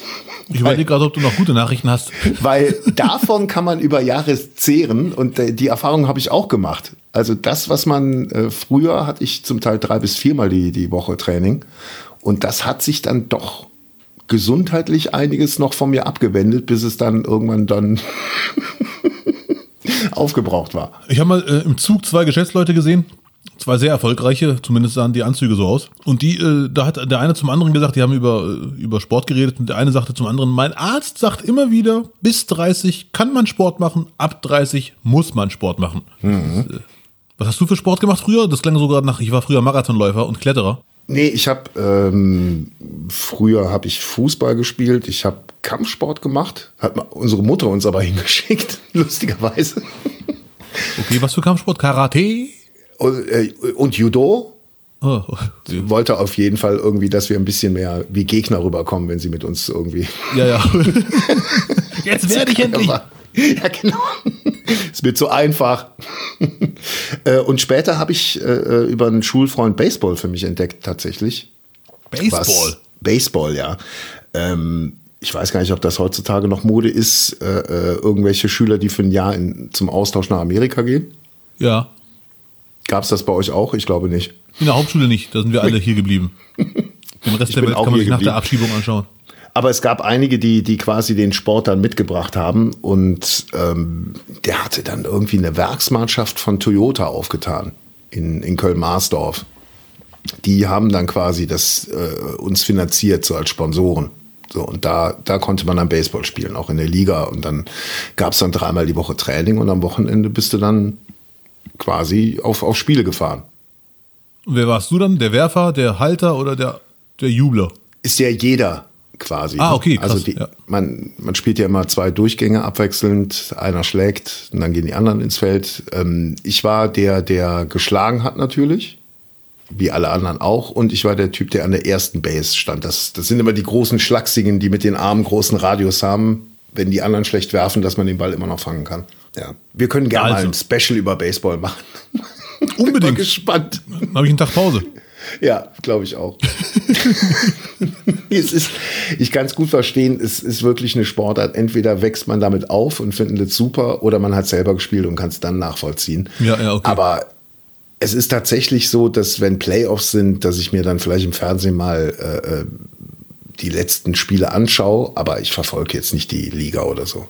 Ich überlege gerade, ob du noch gute Nachrichten hast. Weil davon kann man über Jahre zehren und äh, die Erfahrung habe ich auch gemacht. Also das, was man äh, früher hatte ich zum Teil drei bis viermal die, die Woche Training und das hat sich dann doch gesundheitlich einiges noch von mir abgewendet, bis es dann irgendwann dann aufgebraucht war. Ich habe mal äh, im Zug zwei Geschäftsleute gesehen, zwei sehr erfolgreiche, zumindest sahen die Anzüge so aus. Und die, äh, da hat der eine zum anderen gesagt, die haben über, äh, über Sport geredet und der eine sagte zum anderen, mein Arzt sagt immer wieder, bis 30 kann man Sport machen, ab 30 muss man Sport machen. Mhm. Das, äh, was hast du für Sport gemacht früher? Das klang so gerade nach, ich war früher Marathonläufer und Kletterer. Nee, ich habe ähm, früher habe ich Fußball gespielt, ich habe Kampfsport gemacht, hat unsere Mutter uns aber hingeschickt, lustigerweise. Okay, was für Kampfsport? Karate? Und, äh, und Judo. Oh, Sie wollte auf jeden Fall irgendwie, dass wir ein bisschen mehr wie Gegner rüberkommen, wenn sie mit uns irgendwie. Ja, ja. Jetzt werde ich endlich. Ja, genau. Ist mir zu einfach. Äh, und später habe ich äh, über einen Schulfreund Baseball für mich entdeckt, tatsächlich. Baseball? Was, Baseball, ja. Ähm, ich weiß gar nicht, ob das heutzutage noch Mode ist, äh, äh, irgendwelche Schüler, die für ein Jahr in, zum Austausch nach Amerika gehen. Ja. Gab es das bei euch auch? Ich glaube nicht. In der Hauptschule nicht, da sind wir alle hier geblieben. Den Rest ich der Welt kann man sich nach der Abschiebung anschauen. Aber es gab einige, die, die quasi den Sport dann mitgebracht haben und ähm, der hatte dann irgendwie eine Werksmannschaft von Toyota aufgetan in, in Köln-Marsdorf. Die haben dann quasi das äh, uns finanziert, so als Sponsoren. So, und da, da konnte man dann Baseball spielen, auch in der Liga. Und dann gab es dann dreimal die Woche Training und am Wochenende bist du dann quasi auf, auf Spiele gefahren. Und wer warst du dann? Der Werfer, der Halter oder der, der Jubler? Ist ja jeder quasi. Ah, okay. Krass, also die, ja. man, man spielt ja immer zwei Durchgänge abwechselnd. Einer schlägt und dann gehen die anderen ins Feld. Ähm, ich war der, der geschlagen hat natürlich. Wie alle anderen auch. Und ich war der Typ, der an der ersten Base stand. Das, das sind immer die großen Schlachsigen, die mit den Armen großen Radius haben, wenn die anderen schlecht werfen, dass man den Ball immer noch fangen kann. Ja. Wir können gerne also. mal ein Special über Baseball machen. Unbedingt. Bin gespannt. Dann habe ich einen Tag Pause. Ja, glaube ich auch. es ist, ich kann es gut verstehen, es ist wirklich eine Sportart. Entweder wächst man damit auf und findet es super oder man hat selber gespielt und kann es dann nachvollziehen. Ja, ja, okay. Aber es ist tatsächlich so, dass wenn Playoffs sind, dass ich mir dann vielleicht im Fernsehen mal äh, äh die letzten Spiele anschaue, aber ich verfolge jetzt nicht die Liga oder so.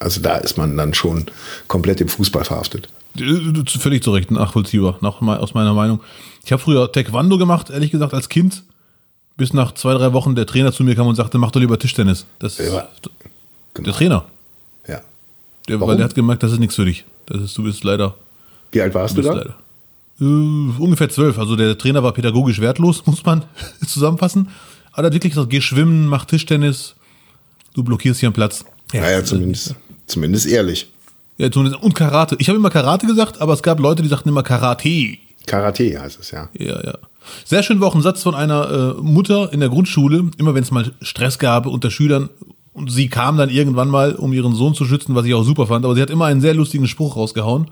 Also da ist man dann schon komplett im Fußball verhaftet. Völlig zu Recht, nachvollziehbar, nach, aus meiner Meinung. Ich habe früher Taekwondo gemacht, ehrlich gesagt, als Kind. Bis nach zwei, drei Wochen der Trainer zu mir kam und sagte, mach doch lieber Tischtennis. Das ja, genau. Der Trainer. Ja. Der, weil der hat gemerkt, das ist nichts für dich. Das ist, du bist leider. Wie alt warst du, da? Leider, uh, ungefähr zwölf. Also der Trainer war pädagogisch wertlos, muss man zusammenfassen. Aber er hat wirklich gesagt, geh schwimmen, mach Tischtennis, du blockierst hier einen Platz. Ja, naja, zumindest, zumindest ehrlich. Ja, zumindest. Und Karate. Ich habe immer Karate gesagt, aber es gab Leute, die sagten immer Karate. Karate heißt es, ja. Ja, ja. Sehr schön war auch ein Satz von einer äh, Mutter in der Grundschule, immer wenn es mal Stress gab unter Schülern. Und sie kam dann irgendwann mal, um ihren Sohn zu schützen, was ich auch super fand. Aber sie hat immer einen sehr lustigen Spruch rausgehauen.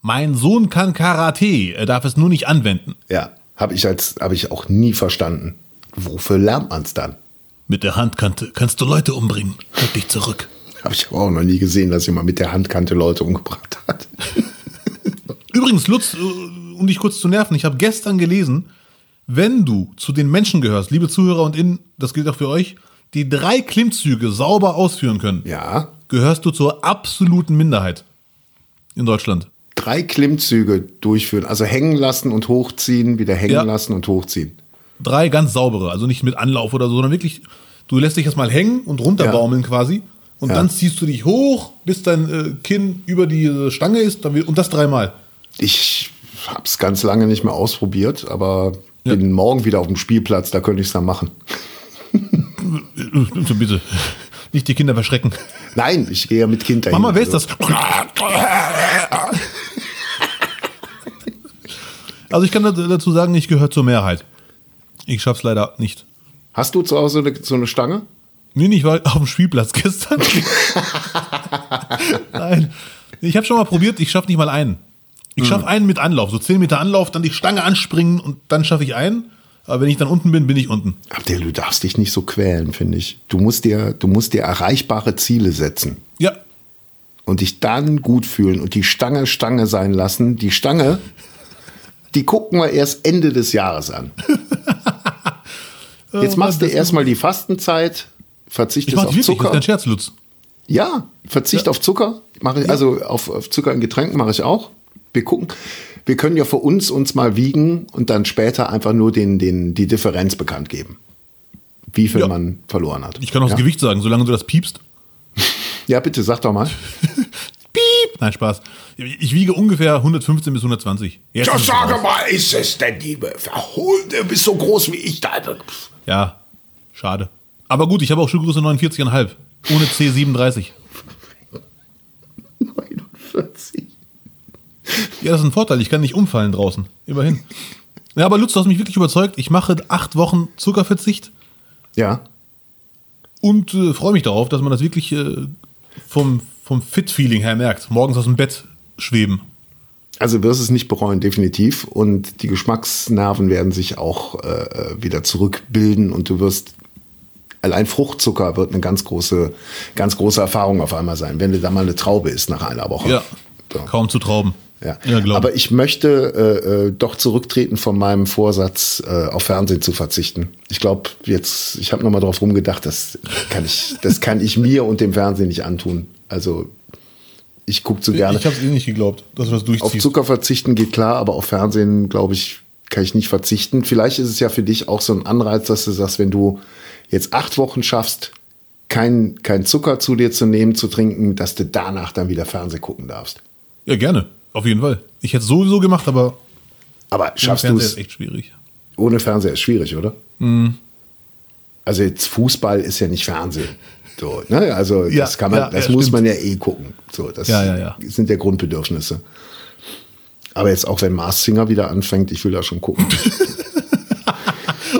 Mein Sohn kann Karate, er darf es nur nicht anwenden. Ja, habe ich als habe ich auch nie verstanden. Wofür lernt man es dann? Mit der Handkante kannst du Leute umbringen. Halt dich zurück. Habe ich aber auch noch nie gesehen, dass jemand mit der Handkante Leute umgebracht hat. Übrigens, Lutz, äh, um dich kurz zu nerven, ich habe gestern gelesen, wenn du zu den Menschen gehörst, liebe Zuhörer und Innen, das gilt auch für euch, die drei Klimmzüge sauber ausführen können, ja. gehörst du zur absoluten Minderheit in Deutschland. Drei Klimmzüge durchführen, also hängen lassen und hochziehen, wieder hängen ja. lassen und hochziehen. Drei ganz saubere, also nicht mit Anlauf oder so, sondern wirklich, du lässt dich erstmal hängen und runterbaumeln ja. quasi. Und ja. dann ziehst du dich hoch, bis dein äh, Kinn über die Stange ist und das dreimal. Ich habe es ganz lange nicht mehr ausprobiert, aber ja. bin morgen wieder auf dem Spielplatz, da könnte ich es dann machen. Bitte, nicht die Kinder verschrecken. Nein, ich gehe ja mit Kind dahin. Mama, wer ist also. das? Also ich kann dazu sagen, ich gehöre zur Mehrheit. Ich schaff's leider nicht. Hast du zu Hause eine, so eine Stange? Nee, ich war auf dem Spielplatz gestern. Nein. Ich habe schon mal probiert, ich schaffe nicht mal einen. Ich schaffe einen mit Anlauf, so 10 Meter Anlauf, dann die Stange anspringen und dann schaffe ich einen. Aber wenn ich dann unten bin, bin ich unten. Abdel, du darfst dich nicht so quälen, finde ich. Du musst, dir, du musst dir erreichbare Ziele setzen Ja. und dich dann gut fühlen und die Stange Stange sein lassen. Die Stange, die gucken wir erst Ende des Jahres an. Jetzt machst du erstmal die Fastenzeit, verzichtest auf wirklich, das ist Zucker. kein Scherz, Lutz. Ja, Verzicht Ja. auf Zucker mache ich, also auf, auf Zucker in Getränken mache ich auch. Wir gucken, wir können ja für uns uns mal wiegen und dann später einfach nur den, den, die Differenz bekannt geben. Wie viel Ja. man verloren hat. Ich kann auch ja? das Gewicht sagen, solange du das piepst. Ja, bitte, sag doch mal. Piep! Nein, Spaß. Ich wiege ungefähr 115 bis 120. Jetzt es raus. mal, ist es denn die Verholen? Du bist so groß wie ich. Da. Ja, schade. Aber gut, ich habe auch Schuhgröße 49,5. Ohne C37. 49. Ja, das ist ein Vorteil. Ich kann nicht umfallen draußen. Immerhin. Ja, aber Lutz, du hast mich wirklich überzeugt. Ich mache acht Wochen Zuckerverzicht Ja. und äh, freue mich darauf, dass man das wirklich äh, vom, vom Fit-Feeling her merkt. Morgens aus dem Bett schweben. Also wirst es nicht bereuen, definitiv. Und die Geschmacksnerven werden sich auch äh, wieder zurückbilden und du wirst allein Fruchtzucker wird eine ganz große, ganz große Erfahrung auf einmal sein, wenn du da mal eine Traube isst nach einer Woche. Ja, So. kaum zu trauben. Ja. ja. Aber ich möchte äh, äh, doch zurücktreten von meinem Vorsatz, äh, auf Fernsehen zu verzichten. Ich glaube, jetzt, ich habe nochmal drauf rumgedacht, das kann ich, das kann ich mir und dem Fernsehen nicht antun. Also ich gucke zu gerne. Ich habe es eh nicht geglaubt, dass du das Auf durchziehst. Zucker verzichten geht klar, aber auf Fernsehen, glaube ich, kann ich nicht verzichten. Vielleicht ist es ja für dich auch so ein Anreiz, dass du sagst, wenn du jetzt acht Wochen schaffst, kein, kein Zucker zu dir zu nehmen, zu trinken, dass du danach dann wieder Fernsehen gucken darfst. Ja, gerne. Auf jeden Fall. Ich hätte es sowieso gemacht, aber Aber ohne schaffst du es ist echt schwierig. ohne Fernseher? Ist schwierig, oder? Mhm. Also jetzt Fußball ist ja nicht Fernsehen. So, ne? Also Ja, das kann man, ja, das ja, muss stimmt. man ja eh gucken. So, das Ja, ja, ja. sind ja Grundbedürfnisse. Aber jetzt auch wenn Mars Singer wieder anfängt, ich will da schon gucken.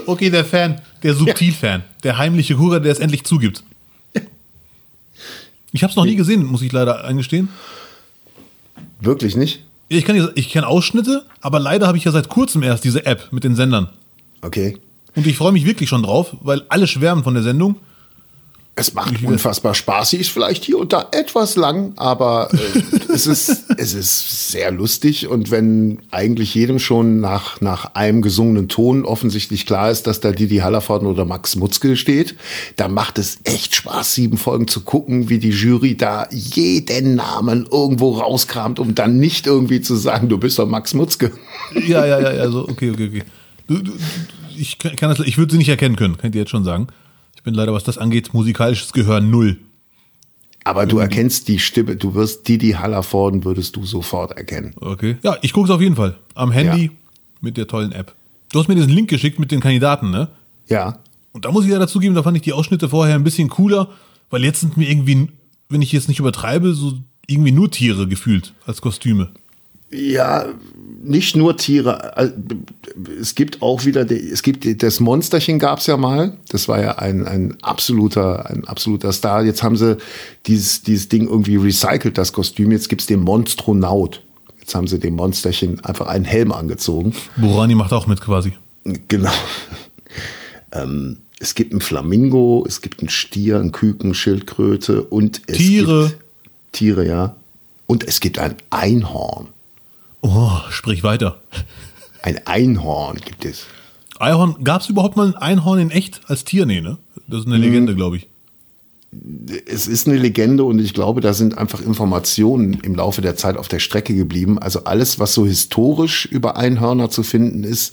Okay, der Fan, der Subtil-Fan, der heimliche Hurer, der es endlich zugibt. Ich habe es noch nie gesehen, muss ich leider eingestehen. Wirklich nicht? Ich, kann, ich kenne Ausschnitte, aber leider habe ich ja seit kurzem erst diese App mit den Sendern. Okay. Und ich freue mich wirklich schon drauf, weil alle schwärmen von der Sendung. Es macht unfassbar Spaß. Sie ist vielleicht hier und da etwas lang, aber äh, es, ist, es ist sehr lustig. Und wenn eigentlich jedem schon nach, nach einem gesungenen Ton offensichtlich klar ist, dass da Didi Hallervorden oder Max Mutzke steht, dann macht es echt Spaß, sieben Folgen zu gucken, wie die Jury da jeden Namen irgendwo rauskramt, um dann nicht irgendwie zu sagen, du bist doch Max Mutzke. Ja, ja, ja, ja, so, okay, okay, okay. Ich kann, das, ich würde sie nicht erkennen können, kann ich dir jetzt schon sagen. Ich bin leider, was das angeht, musikalisches Gehör null. Aber du erkennst die Stimme, du wirst Didi Hallervorden, würdest du sofort erkennen. Okay. Ja, ich gucke es auf jeden Fall. Am Handy Ja. mit der tollen App. Du hast mir diesen Link geschickt mit den Kandidaten, ne? Ja. Und da muss ich ja dazu geben, da fand ich die Ausschnitte vorher ein bisschen cooler, weil jetzt sind mir irgendwie, wenn ich jetzt nicht übertreibe, so irgendwie nur Tiere gefühlt als Kostüme. Ja, nicht nur Tiere. Es gibt auch wieder, es gibt das Monsterchen gab es ja mal. Das war ja ein, ein absoluter, ein absoluter Star. Jetzt haben sie dieses, dieses Ding irgendwie recycelt, das Kostüm. Jetzt gibt's den Monstronaut. Jetzt haben sie dem Monsterchen einfach einen Helm angezogen. Borani macht auch mit quasi. Genau. ähm, es gibt einen Flamingo, es gibt einen Stier, einen Küken, Schildkröte und es Tiere. gibt Tiere, ja. Und es gibt ein Einhorn. Oh, sprich weiter. Ein Einhorn gibt es. Einhorn, gab es überhaupt mal ein Einhorn in echt als Tier? Nee, ne? Das ist eine Legende, glaube ich. Es ist eine Legende und ich glaube, da sind einfach Informationen im Laufe der Zeit auf der Strecke geblieben. Also alles, was so historisch über Einhörner zu finden ist,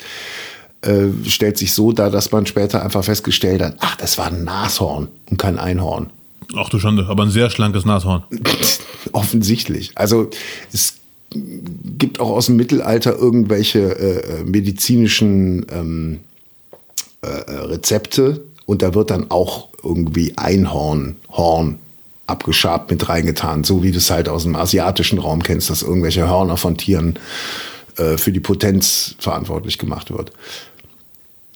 äh, stellt sich so dar, dass man später einfach festgestellt hat, ach, das war ein Nashorn und kein Einhorn. Ach du Schande, aber ein sehr schlankes Nashorn. Offensichtlich. Also es gibt auch aus dem Mittelalter irgendwelche äh, äh, medizinischen ähm, äh, äh, Rezepte und da wird dann auch irgendwie Einhorn, Horn abgeschabt mit reingetan, so wie du es halt aus dem asiatischen Raum kennst, dass irgendwelche Hörner von Tieren äh, für die Potenz verantwortlich gemacht wird.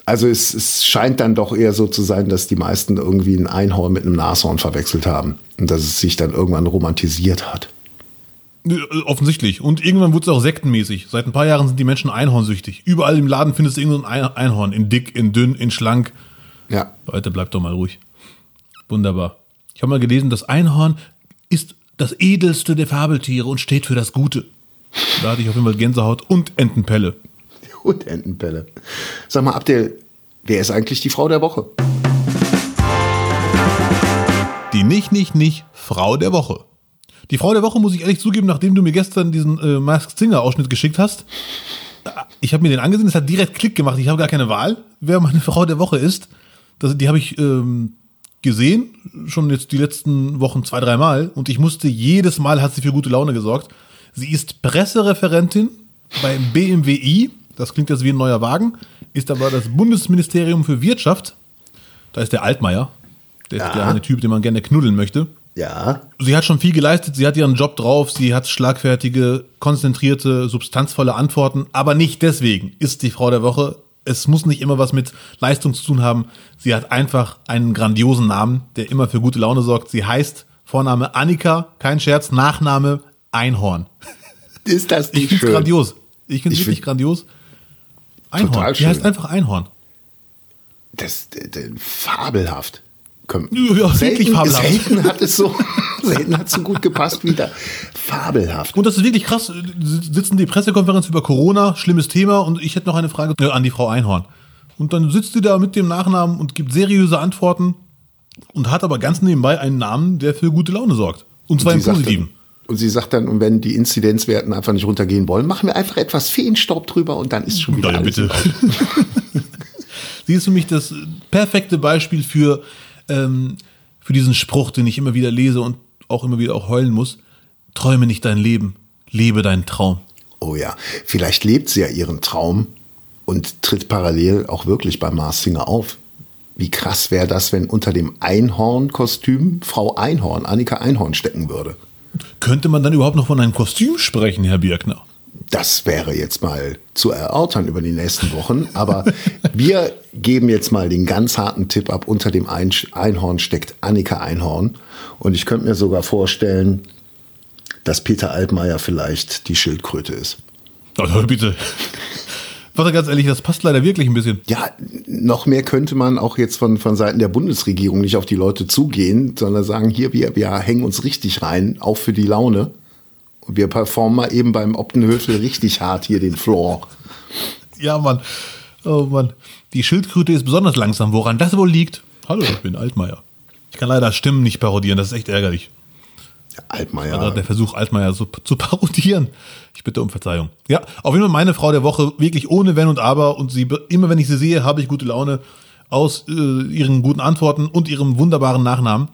Also es, es scheint dann doch eher so zu sein, dass die meisten irgendwie ein Einhorn mit einem Nashorn verwechselt haben und dass es sich dann irgendwann romantisiert hat. Äh, offensichtlich. Und irgendwann wurde es auch sektenmäßig. Seit ein paar Jahren sind die Menschen einhornsüchtig. Überall im Laden findest du irgendein Einhorn. In dick, in dünn, in schlank. Ja. Leute, bleibt doch mal ruhig. Wunderbar. Ich habe mal gelesen, das Einhorn ist das edelste der Fabeltiere und steht für das Gute. Da hatte ich auf jeden Fall Gänsehaut und Entenpelle. Und Entenpelle. Sag mal, Abdel, wer ist eigentlich die Frau der Woche? Die nicht, nicht, nicht Frau der Woche. Die Frau der Woche muss ich ehrlich zugeben, nachdem du mir gestern diesen äh, Masked Singer Ausschnitt geschickt hast. Ich habe mir den angesehen, es hat direkt Klick gemacht. Ich habe gar keine Wahl, wer meine Frau der Woche ist. Das, die habe ich ähm, gesehen, schon jetzt die letzten Wochen zwei, dreimal. Und ich musste jedes Mal hat sie für gute Laune gesorgt. Sie ist Pressereferentin beim BMWI. Das klingt jetzt wie ein neuer Wagen. Ist aber das Bundesministerium für Wirtschaft. Da ist der Altmaier. Der ja. ist der eine Typ, den man gerne knuddeln möchte. Ja. Sie hat schon viel geleistet, sie hat ihren Job drauf, sie hat schlagfertige, konzentrierte, substanzvolle Antworten, aber nicht deswegen ist die Frau der Woche. Es muss nicht immer was mit Leistung zu tun haben. Sie hat einfach einen grandiosen Namen, der immer für gute Laune sorgt. Sie heißt Vorname Annika, kein Scherz, Nachname Einhorn. Ist das nicht Ich es grandios. Ich finde es wirklich find grandios. Einhorn. Total schön. Die heißt einfach Einhorn. Das, das, das fabelhaft. Ja, selten, fabelhaft. Selten hat es so, selten hat es so gut gepasst wieder. Fabelhaft. Und das ist wirklich krass. Sitzen die Pressekonferenz über Corona, schlimmes Thema, und ich hätte noch eine Frage an die Frau Einhorn. Und dann sitzt sie da mit dem Nachnamen und gibt seriöse Antworten und hat aber ganz nebenbei einen Namen, der für gute Laune sorgt. Und zwar und im Positiven. Dann, und sie sagt dann, und wenn die Inzidenzwerten einfach nicht runtergehen wollen, machen wir einfach etwas Feenstaub drüber und dann ist schon wieder. Ja, bitte. sie ist für mich das perfekte Beispiel für ähm, für diesen Spruch, den ich immer wieder lese und auch immer wieder auch heulen muss. Träume nicht dein Leben, lebe deinen Traum. Oh ja, vielleicht lebt sie ja ihren Traum und tritt parallel auch wirklich bei Mars Singer auf. Wie krass wäre das, wenn unter dem Einhorn-Kostüm Frau Einhorn, Annika Einhorn stecken würde? Könnte man dann überhaupt noch von einem Kostüm sprechen, Herr Birkner? Das wäre jetzt mal zu erörtern über die nächsten Wochen. Aber wir geben jetzt mal den ganz harten Tipp ab. Unter dem Einhorn steckt Annika Einhorn. Und ich könnte mir sogar vorstellen, dass Peter Altmaier vielleicht die Schildkröte ist. Also bitte. Warte ganz ehrlich, das passt leider wirklich ein bisschen. Ja, noch mehr könnte man auch jetzt von, von Seiten der Bundesregierung nicht auf die Leute zugehen, sondern sagen, hier, wir, wir hängen uns richtig rein, auch für die Laune. Wir performen mal eben beim Optenhöfel richtig hart hier den Floor. Ja, Mann. Oh Mann. Die Schildkröte ist besonders langsam. Woran das wohl liegt? Hallo, ich bin Altmaier. Ich kann leider Stimmen nicht parodieren, das ist echt ärgerlich. Altmaier. Oder der Versuch, Altmaier so zu parodieren. Ich bitte um Verzeihung. Ja, auf jeden Fall meine Frau der Woche, wirklich ohne Wenn und Aber. Und sie, immer wenn ich sie sehe, habe ich gute Laune aus äh, ihren guten Antworten und ihrem wunderbaren Nachnamen.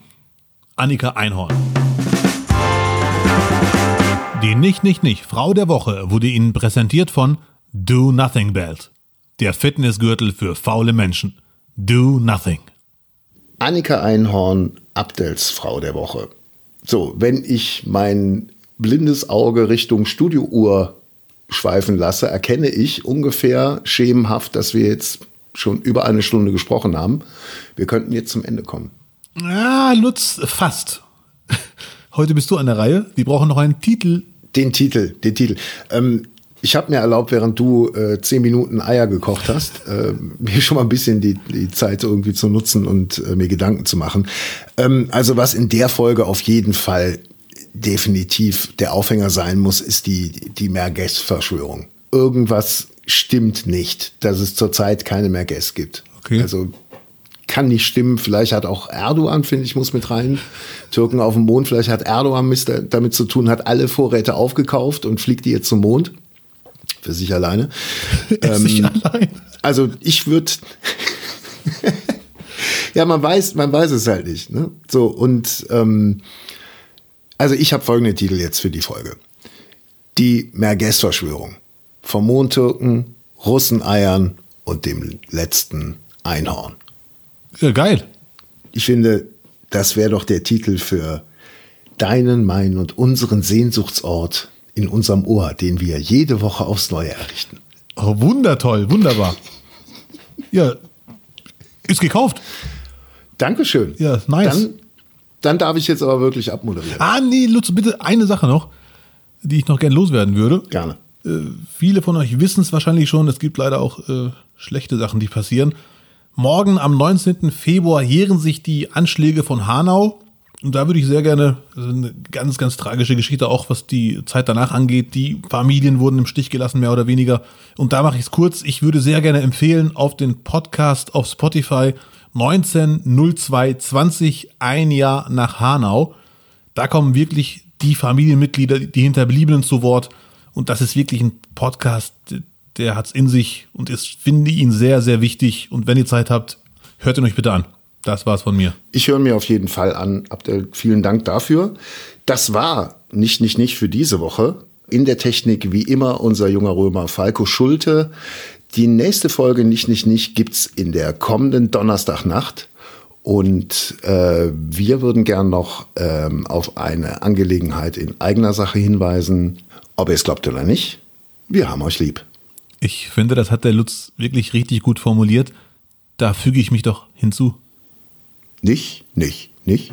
Annika Einhorn. Die Nicht, Nicht, Nicht Frau der Woche wurde Ihnen präsentiert von Do Nothing Belt. Der Fitnessgürtel für faule Menschen. Do Nothing. Annika Einhorn, Abdels Frau der Woche. So, wenn ich mein blindes Auge Richtung Studiouhr schweifen lasse, erkenne ich ungefähr schemenhaft, dass wir jetzt schon über eine Stunde gesprochen haben. Wir könnten jetzt zum Ende kommen. Ja, Lutz, fast. Heute bist du an der Reihe. Wir brauchen noch einen Titel den Titel, den Titel. Ähm, ich habe mir erlaubt, während du äh, zehn Minuten Eier gekocht hast, äh, mir schon mal ein bisschen die, die Zeit irgendwie zu nutzen und äh, mir Gedanken zu machen. Ähm, also was in der Folge auf jeden Fall definitiv der Aufhänger sein muss, ist die, die Merguez-Verschwörung. Irgendwas stimmt nicht, dass es zurzeit keine Merguez gibt. Okay. Also kann nicht stimmen. Vielleicht hat auch Erdogan, finde ich, muss mit rein. Türken auf dem Mond, vielleicht hat Erdogan damit zu tun, hat alle Vorräte aufgekauft und fliegt die jetzt zum Mond. Für sich alleine. ähm, sich allein. Also ich würde. ja, man weiß, man weiß es halt nicht. Ne? So, und ähm, also ich habe folgende Titel jetzt für die Folge. Die Merguez-Verschwörung. Vom Mondtürken, Russeneiern und dem letzten Einhorn. Ja, geil. Ich finde, das wäre doch der Titel für deinen, meinen und unseren Sehnsuchtsort in unserem Ohr, den wir jede Woche aufs Neue errichten. Oh, wundertoll, wunderbar. Ja, ist gekauft. Dankeschön. Ja, nice. Dann, dann darf ich jetzt aber wirklich abmoderieren. Ah, nee, Lutz, bitte eine Sache noch, die ich noch gern loswerden würde. Gerne. Äh, viele von euch wissen es wahrscheinlich schon, es gibt leider auch äh, schlechte Sachen, die passieren. Morgen am 19. Februar jähren sich die Anschläge von Hanau. Und da würde ich sehr gerne, eine ganz, ganz tragische Geschichte, auch was die Zeit danach angeht. Die Familien wurden im Stich gelassen, mehr oder weniger. Und da mache ich es kurz. Ich würde sehr gerne empfehlen, auf den Podcast auf Spotify 190220, ein Jahr nach Hanau. Da kommen wirklich die Familienmitglieder, die Hinterbliebenen zu Wort. Und das ist wirklich ein Podcast, der hat es in sich und ich finde ihn sehr, sehr wichtig. Und wenn ihr Zeit habt, hört ihn euch bitte an. Das war's von mir. Ich höre mir auf jeden Fall an. Abdel, vielen Dank dafür. Das war nicht, nicht, nicht für diese Woche. In der Technik wie immer unser junger Römer Falco Schulte. Die nächste Folge nicht, nicht, nicht gibt's in der kommenden Donnerstagnacht. Und äh, wir würden gern noch ähm, auf eine Angelegenheit in eigener Sache hinweisen. Ob ihr es glaubt oder nicht, wir haben euch lieb. Ich finde, das hat der Lutz wirklich richtig gut formuliert. Da füge ich mich doch hinzu. Nicht, nicht, nicht.